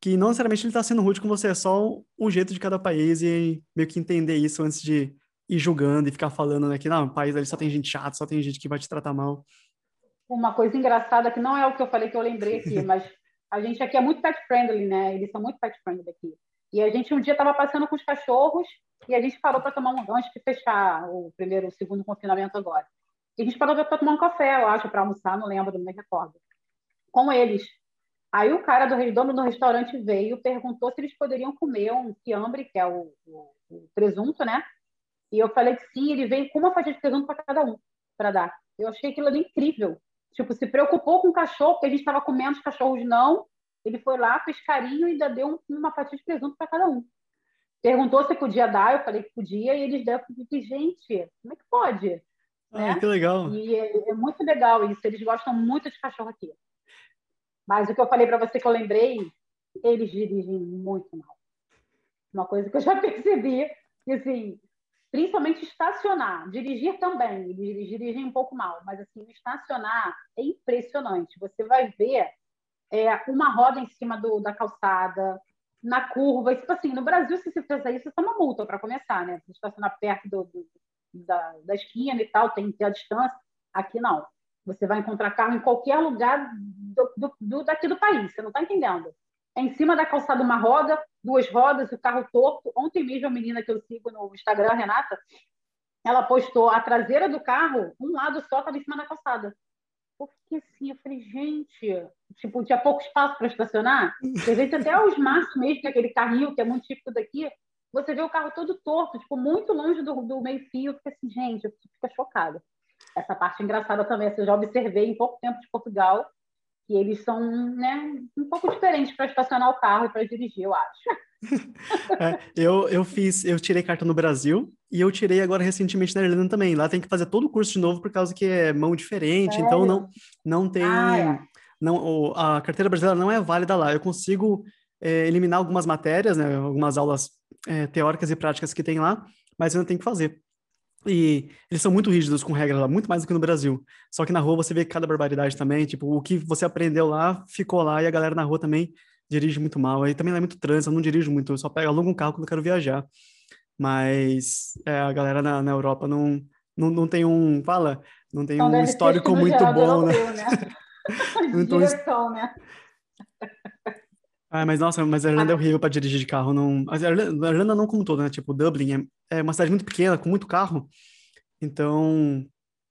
que não necessariamente ele está sendo rude com você, é só o jeito de cada país e meio que entender isso antes de ir julgando e ficar falando né, que não, o país ali só tem gente chata, só tem gente que vai te tratar mal. Uma coisa engraçada que não é o que eu falei que eu lembrei aqui, mas a gente aqui é muito pet friendly, né? Eles são muito pet friendly aqui. E a gente um dia estava passando com os cachorros e a gente parou para tomar um antes de fechar o primeiro, o segundo confinamento agora. E a gente parou para tomar um café, eu acho, para almoçar, não lembro, não me recordo. Com eles. Aí o cara do dono do restaurante veio, perguntou se eles poderiam comer um fiambre, que é o, o, o presunto, né? E eu falei que sim, ele veio com uma fatia de presunto para cada um, para dar. Eu achei aquilo ali incrível. Tipo, se preocupou com o cachorro, porque a gente estava comendo, os cachorros não. Ele foi lá, fez carinho e ainda deu uma fatia de presunto para cada um. Perguntou se podia dar, eu falei que podia, e eles deram. Eu falei, gente, como é que pode? Ah, né? que legal. E é, é muito legal isso, eles gostam muito de cachorro aqui. Mas o que eu falei para você que eu lembrei, eles dirigem muito mal. Uma coisa que eu já percebi, que assim, principalmente estacionar, dirigir também, eles dirigem um pouco mal, mas assim, estacionar é impressionante. Você vai ver é, uma roda em cima do, da calçada, na curva, tipo assim, no Brasil, se você fizer isso, você toma multa para começar, né? Se estacionar perto do, do, da, da esquina e tal, tem que ter a distância. Aqui não. Você vai encontrar carro em qualquer lugar do, do, do daqui do país, você não está entendendo. É em cima da calçada uma roda, duas rodas, o carro torto. Ontem mesmo a menina que eu sigo no Instagram, Renata, ela postou a traseira do carro, um lado só estava em cima da calçada. Eu fiquei assim, eu falei, gente, tipo, tinha pouco espaço para estacionar. Às vezes até os maços mesmo, é aquele carrinho que é muito típico daqui, você vê o carro todo torto, tipo, muito longe do, do meio-fio. Fiquei assim, gente, eu fico chocada essa parte engraçada também. Eu já observei em pouco tempo de Portugal que eles são né, um pouco diferentes para estacionar o carro e para dirigir, eu acho. é, eu, eu fiz, eu tirei carta no Brasil e eu tirei agora recentemente na Irlanda também. Lá tem que fazer todo o curso de novo por causa que é mão diferente, Sério? então não, não tem. Ah, é. não, a carteira brasileira não é válida lá. Eu consigo é, eliminar algumas matérias, né, algumas aulas é, teóricas e práticas que tem lá, mas não tenho que fazer. E eles são muito rígidos com regras lá, muito mais do que no Brasil. Só que na rua você vê cada barbaridade também. Tipo, o que você aprendeu lá, ficou lá, e a galera na rua também dirige muito mal. Aí também não é muito trânsito, eu não dirijo muito, eu só pego, alugo um carro quando eu quero viajar. Mas é, a galera na, na Europa não, não, não tem um. Fala, não tem então, um histórico muito bom, né? né? então, Direção, né? Ah, mas nossa, mas a Irlanda é horrível para dirigir de carro. Não... A Irlanda, a Irlanda não como todo, né? Tipo, Dublin é, é uma cidade muito pequena, com muito carro. Então,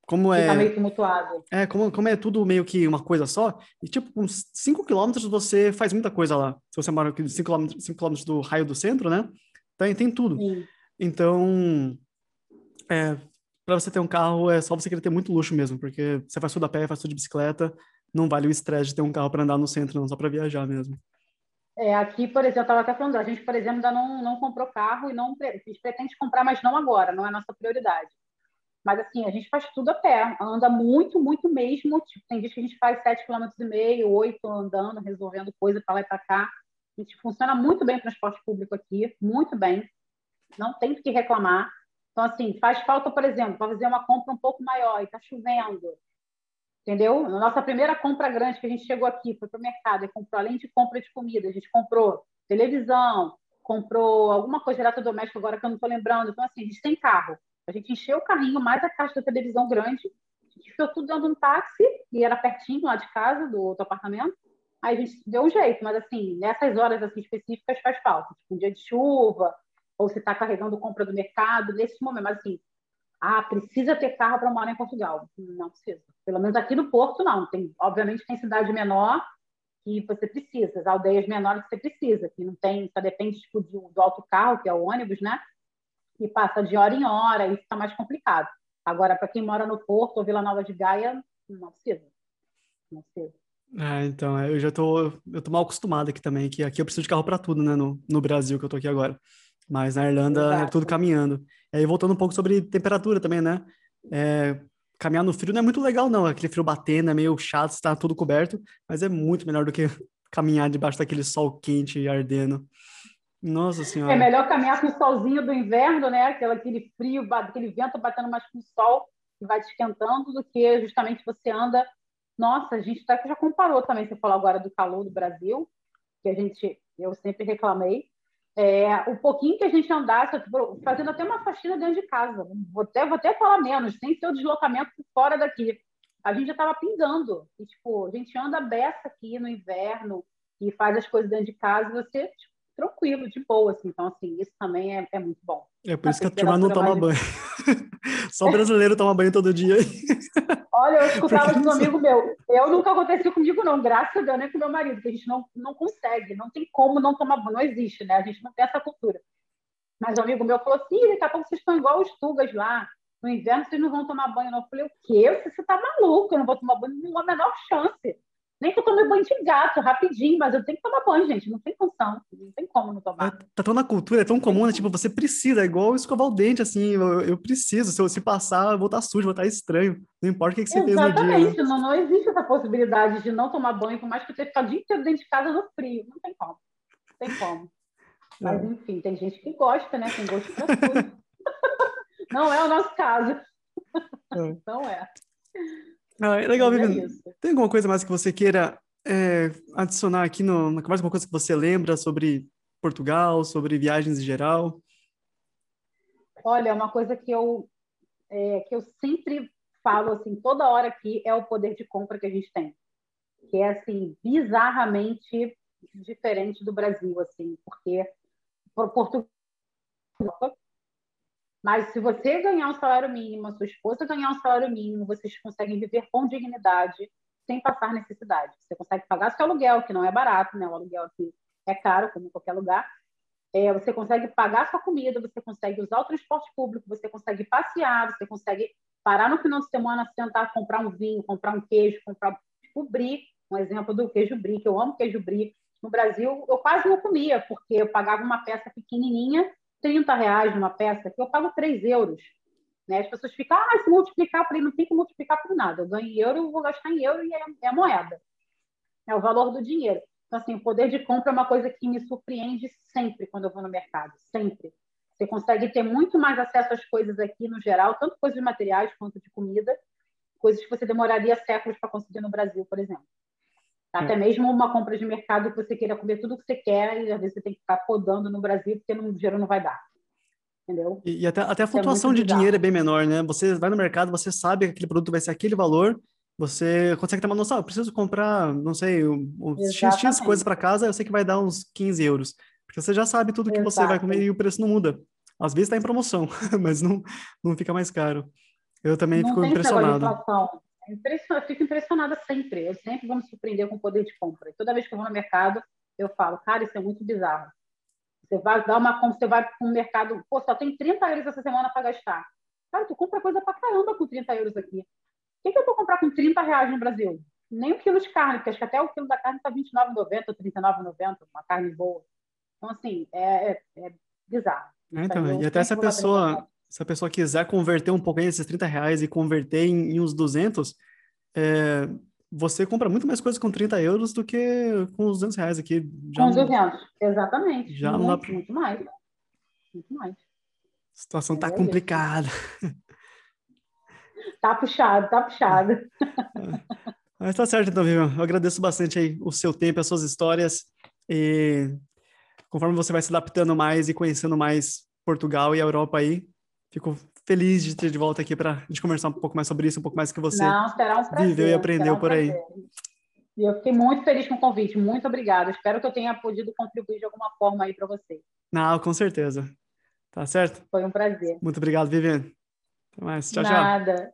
como é. Fica meio tumultuado. É, como, como é tudo meio que uma coisa só, e tipo, uns 5 quilômetros você faz muita coisa lá. Se você mora 5 quilômetros, 5 quilômetros do raio do centro, né? Tem, tem tudo. Sim. Então, é, para você ter um carro, é só você querer ter muito luxo mesmo, porque você faz tudo a pé, faz tudo de bicicleta, não vale o estresse de ter um carro para andar no centro, não, só para viajar mesmo. É, aqui, por exemplo, eu estava até falando, a gente, por exemplo, ainda não, não comprou carro e não a gente pretende comprar, mas não agora, não é a nossa prioridade. Mas assim, a gente faz tudo a pé, anda muito, muito mesmo. Tipo, tem dias que a gente faz 7,5 km, 8 andando, resolvendo coisa para lá e para cá. A gente funciona muito bem o transporte público aqui, muito bem. Não tem o que reclamar. Então, assim, faz falta, por exemplo, para fazer uma compra um pouco maior e está chovendo. Entendeu? Na nossa primeira compra grande que a gente chegou aqui, foi para o mercado e comprou, além de compra de comida, a gente comprou televisão, comprou alguma coisa de eletrodoméstico agora que eu não estou lembrando. Então, assim, a gente tem carro. A gente encheu o carrinho, mais a caixa da televisão grande, a gente ficou tudo de um táxi, e era pertinho lá de casa, do, do apartamento. Aí a gente deu um jeito, mas assim, nessas horas assim, específicas faz falta. Tipo, um dia de chuva, ou se está carregando compra do mercado, nesse momento. Mas assim, ah, precisa ter carro para morar em Portugal. Não precisa. Pelo menos aqui no Porto, não. Tem, obviamente tem cidade menor que você precisa, as aldeias menores que você precisa, que não tem, só depende tipo, do, do autocarro, que é o ônibus, né? Que passa de hora em hora, isso está mais complicado. Agora, para quem mora no Porto ou Vila Nova de Gaia, não precisa. Não precisa. É, então, é, eu já tô, eu tô mal acostumado aqui também, que aqui eu preciso de carro para tudo, né, no, no Brasil que eu tô aqui agora. Mas na Irlanda Exato. é tudo caminhando. E aí, voltando um pouco sobre temperatura também, né? É, caminhar no frio não é muito legal, não. Aquele frio batendo é meio chato, está tudo coberto, mas é muito melhor do que caminhar debaixo daquele sol quente e ardendo. Nossa senhora. É melhor caminhar com o solzinho do inverno, né? Aquele, aquele frio, aquele vento batendo mais com o sol que vai te esquentando, do que justamente você anda. Nossa, a gente até já comparou também, você falou agora do calor do Brasil, que a gente, eu sempre reclamei, é, o pouquinho que a gente andasse, tipo, fazendo até uma faxina dentro de casa, vou até, vou até falar menos, sem ser o deslocamento fora daqui. A gente já estava pingando. E, tipo, a gente anda beça aqui no inverno e faz as coisas dentro de casa, você, tipo, tranquilo, de boa, assim. Então, assim, isso também é, é muito bom. É por isso que a turma não toma banho. Só brasileiro toma banho todo dia. Olha, eu escutava de um amigo meu. Eu nunca aconteceu comigo, não, graças a Deus, nem com meu marido, que a gente não, não consegue, não tem como não tomar banho, não existe, né? A gente não tem essa cultura. Mas um amigo meu falou assim: daqui a pouco vocês estão igual os tugas lá. No inverno vocês não vão tomar banho, não. Eu falei, o quê? Você está maluco, eu não vou tomar banho, não há a menor chance. Nem que eu tome banho de gato, rapidinho, mas eu tenho que tomar banho, gente. Não tem função. Não tem como não tomar. É, tá tão na cultura, é tão comum, né? Tipo, você precisa, é igual escovar o dente, assim. Eu, eu preciso. Se eu se passar, eu vou estar sujo, vou estar estranho. Não importa o que, que você Exatamente. fez no dia. Exatamente. Né? Não, não existe essa possibilidade de não tomar banho, por mais que você fique o dia inteiro dentro de casa no frio. Não tem como. Não tem como. Mas, é. enfim, tem gente que gosta, né? Tem gosto pra tudo. não é o nosso caso. É. Não é. Ah, é legal, Viviane. É Tem alguma coisa mais que você queira é, adicionar aqui no, na conversa, alguma coisa que você lembra sobre Portugal, sobre viagens em geral? Olha, uma coisa que eu, é, que eu sempre falo, assim, toda hora aqui, é o poder de compra que a gente tem. Que é, assim, bizarramente diferente do Brasil, assim, porque Portugal mas se você ganhar um salário mínimo, a sua esposa ganhar um salário mínimo, vocês conseguem viver com dignidade, sem passar necessidade. Você consegue pagar seu aluguel, que não é barato, né? O aluguel aqui é caro, como em qualquer lugar. É, você consegue pagar sua comida, você consegue usar o transporte público, você consegue passear, você consegue parar no final de semana, sentar, comprar um vinho, comprar um queijo, comprar tipo brie, um exemplo do queijo brie, que eu amo queijo brie. No Brasil, eu quase não comia, porque eu pagava uma peça pequenininha 30 reais numa peça, que eu pago 3 euros. Né? As pessoas ficam, ah, se multiplicar, eu falei, não tem que multiplicar por nada. Eu ganho em euro, eu vou gastar em euro e é, é moeda. É o valor do dinheiro. Então, assim, o poder de compra é uma coisa que me surpreende sempre quando eu vou no mercado, sempre. Você consegue ter muito mais acesso às coisas aqui no geral, tanto coisas de materiais quanto de comida, coisas que você demoraria séculos para conseguir no Brasil, por exemplo. Até é. mesmo uma compra de mercado que você queira comer tudo que você quer e às vezes você tem que ficar podando no Brasil porque no dinheiro não vai dar. Entendeu? E, e até, até a é flutuação é de dinheiro é bem menor, né? Você vai no mercado, você sabe que aquele produto vai ser aquele valor, você consegue ter uma noção, ah, eu preciso comprar, não sei, um, um X, X coisas para casa, eu sei que vai dar uns 15 euros. Porque você já sabe tudo que Exato. você vai comer e o preço não muda. Às vezes está em promoção, mas não, não fica mais caro. Eu também não fico impressionado. Eu fico impressionada sempre. Eu sempre vou me surpreender com o poder de compra. toda vez que eu vou no mercado, eu falo, cara, isso é muito bizarro. Você vai dar uma compra, você vai para um mercado, pô, só tem 30 euros essa semana para gastar. Cara, tu compra coisa para caramba com 30 euros aqui. O que, que eu vou comprar com 30 reais no Brasil? nem um quilo de carne, porque acho que até o quilo da carne está R$29,90, R$39,90, uma carne boa. Então, assim, é, é, é bizarro. É, então, e até se a pessoa, se a pessoa quiser converter um pouquinho esses 30 reais e converter em, em uns 200, é, você compra muito mais coisas com 30 euros do que com os 200 reais aqui. Já com 200, exatamente. Já muito, não dá... muito mais. Muito mais. A situação é, tá complicada. Tá puxado, tá puxado. Mas tá certo, então, Vivian. Eu agradeço bastante aí o seu tempo, as suas histórias. E conforme você vai se adaptando mais e conhecendo mais Portugal e a Europa aí, fico feliz de ter de volta aqui para a gente conversar um pouco mais sobre isso, um pouco mais que você Não, será um prazer, viveu e aprendeu um por aí. E eu fiquei muito feliz com o convite, muito obrigada. Espero que eu tenha podido contribuir de alguma forma aí para você. Não, com certeza. Tá certo? Foi um prazer. Muito obrigado, Vivian. Até mais. Tchau, Nada. tchau.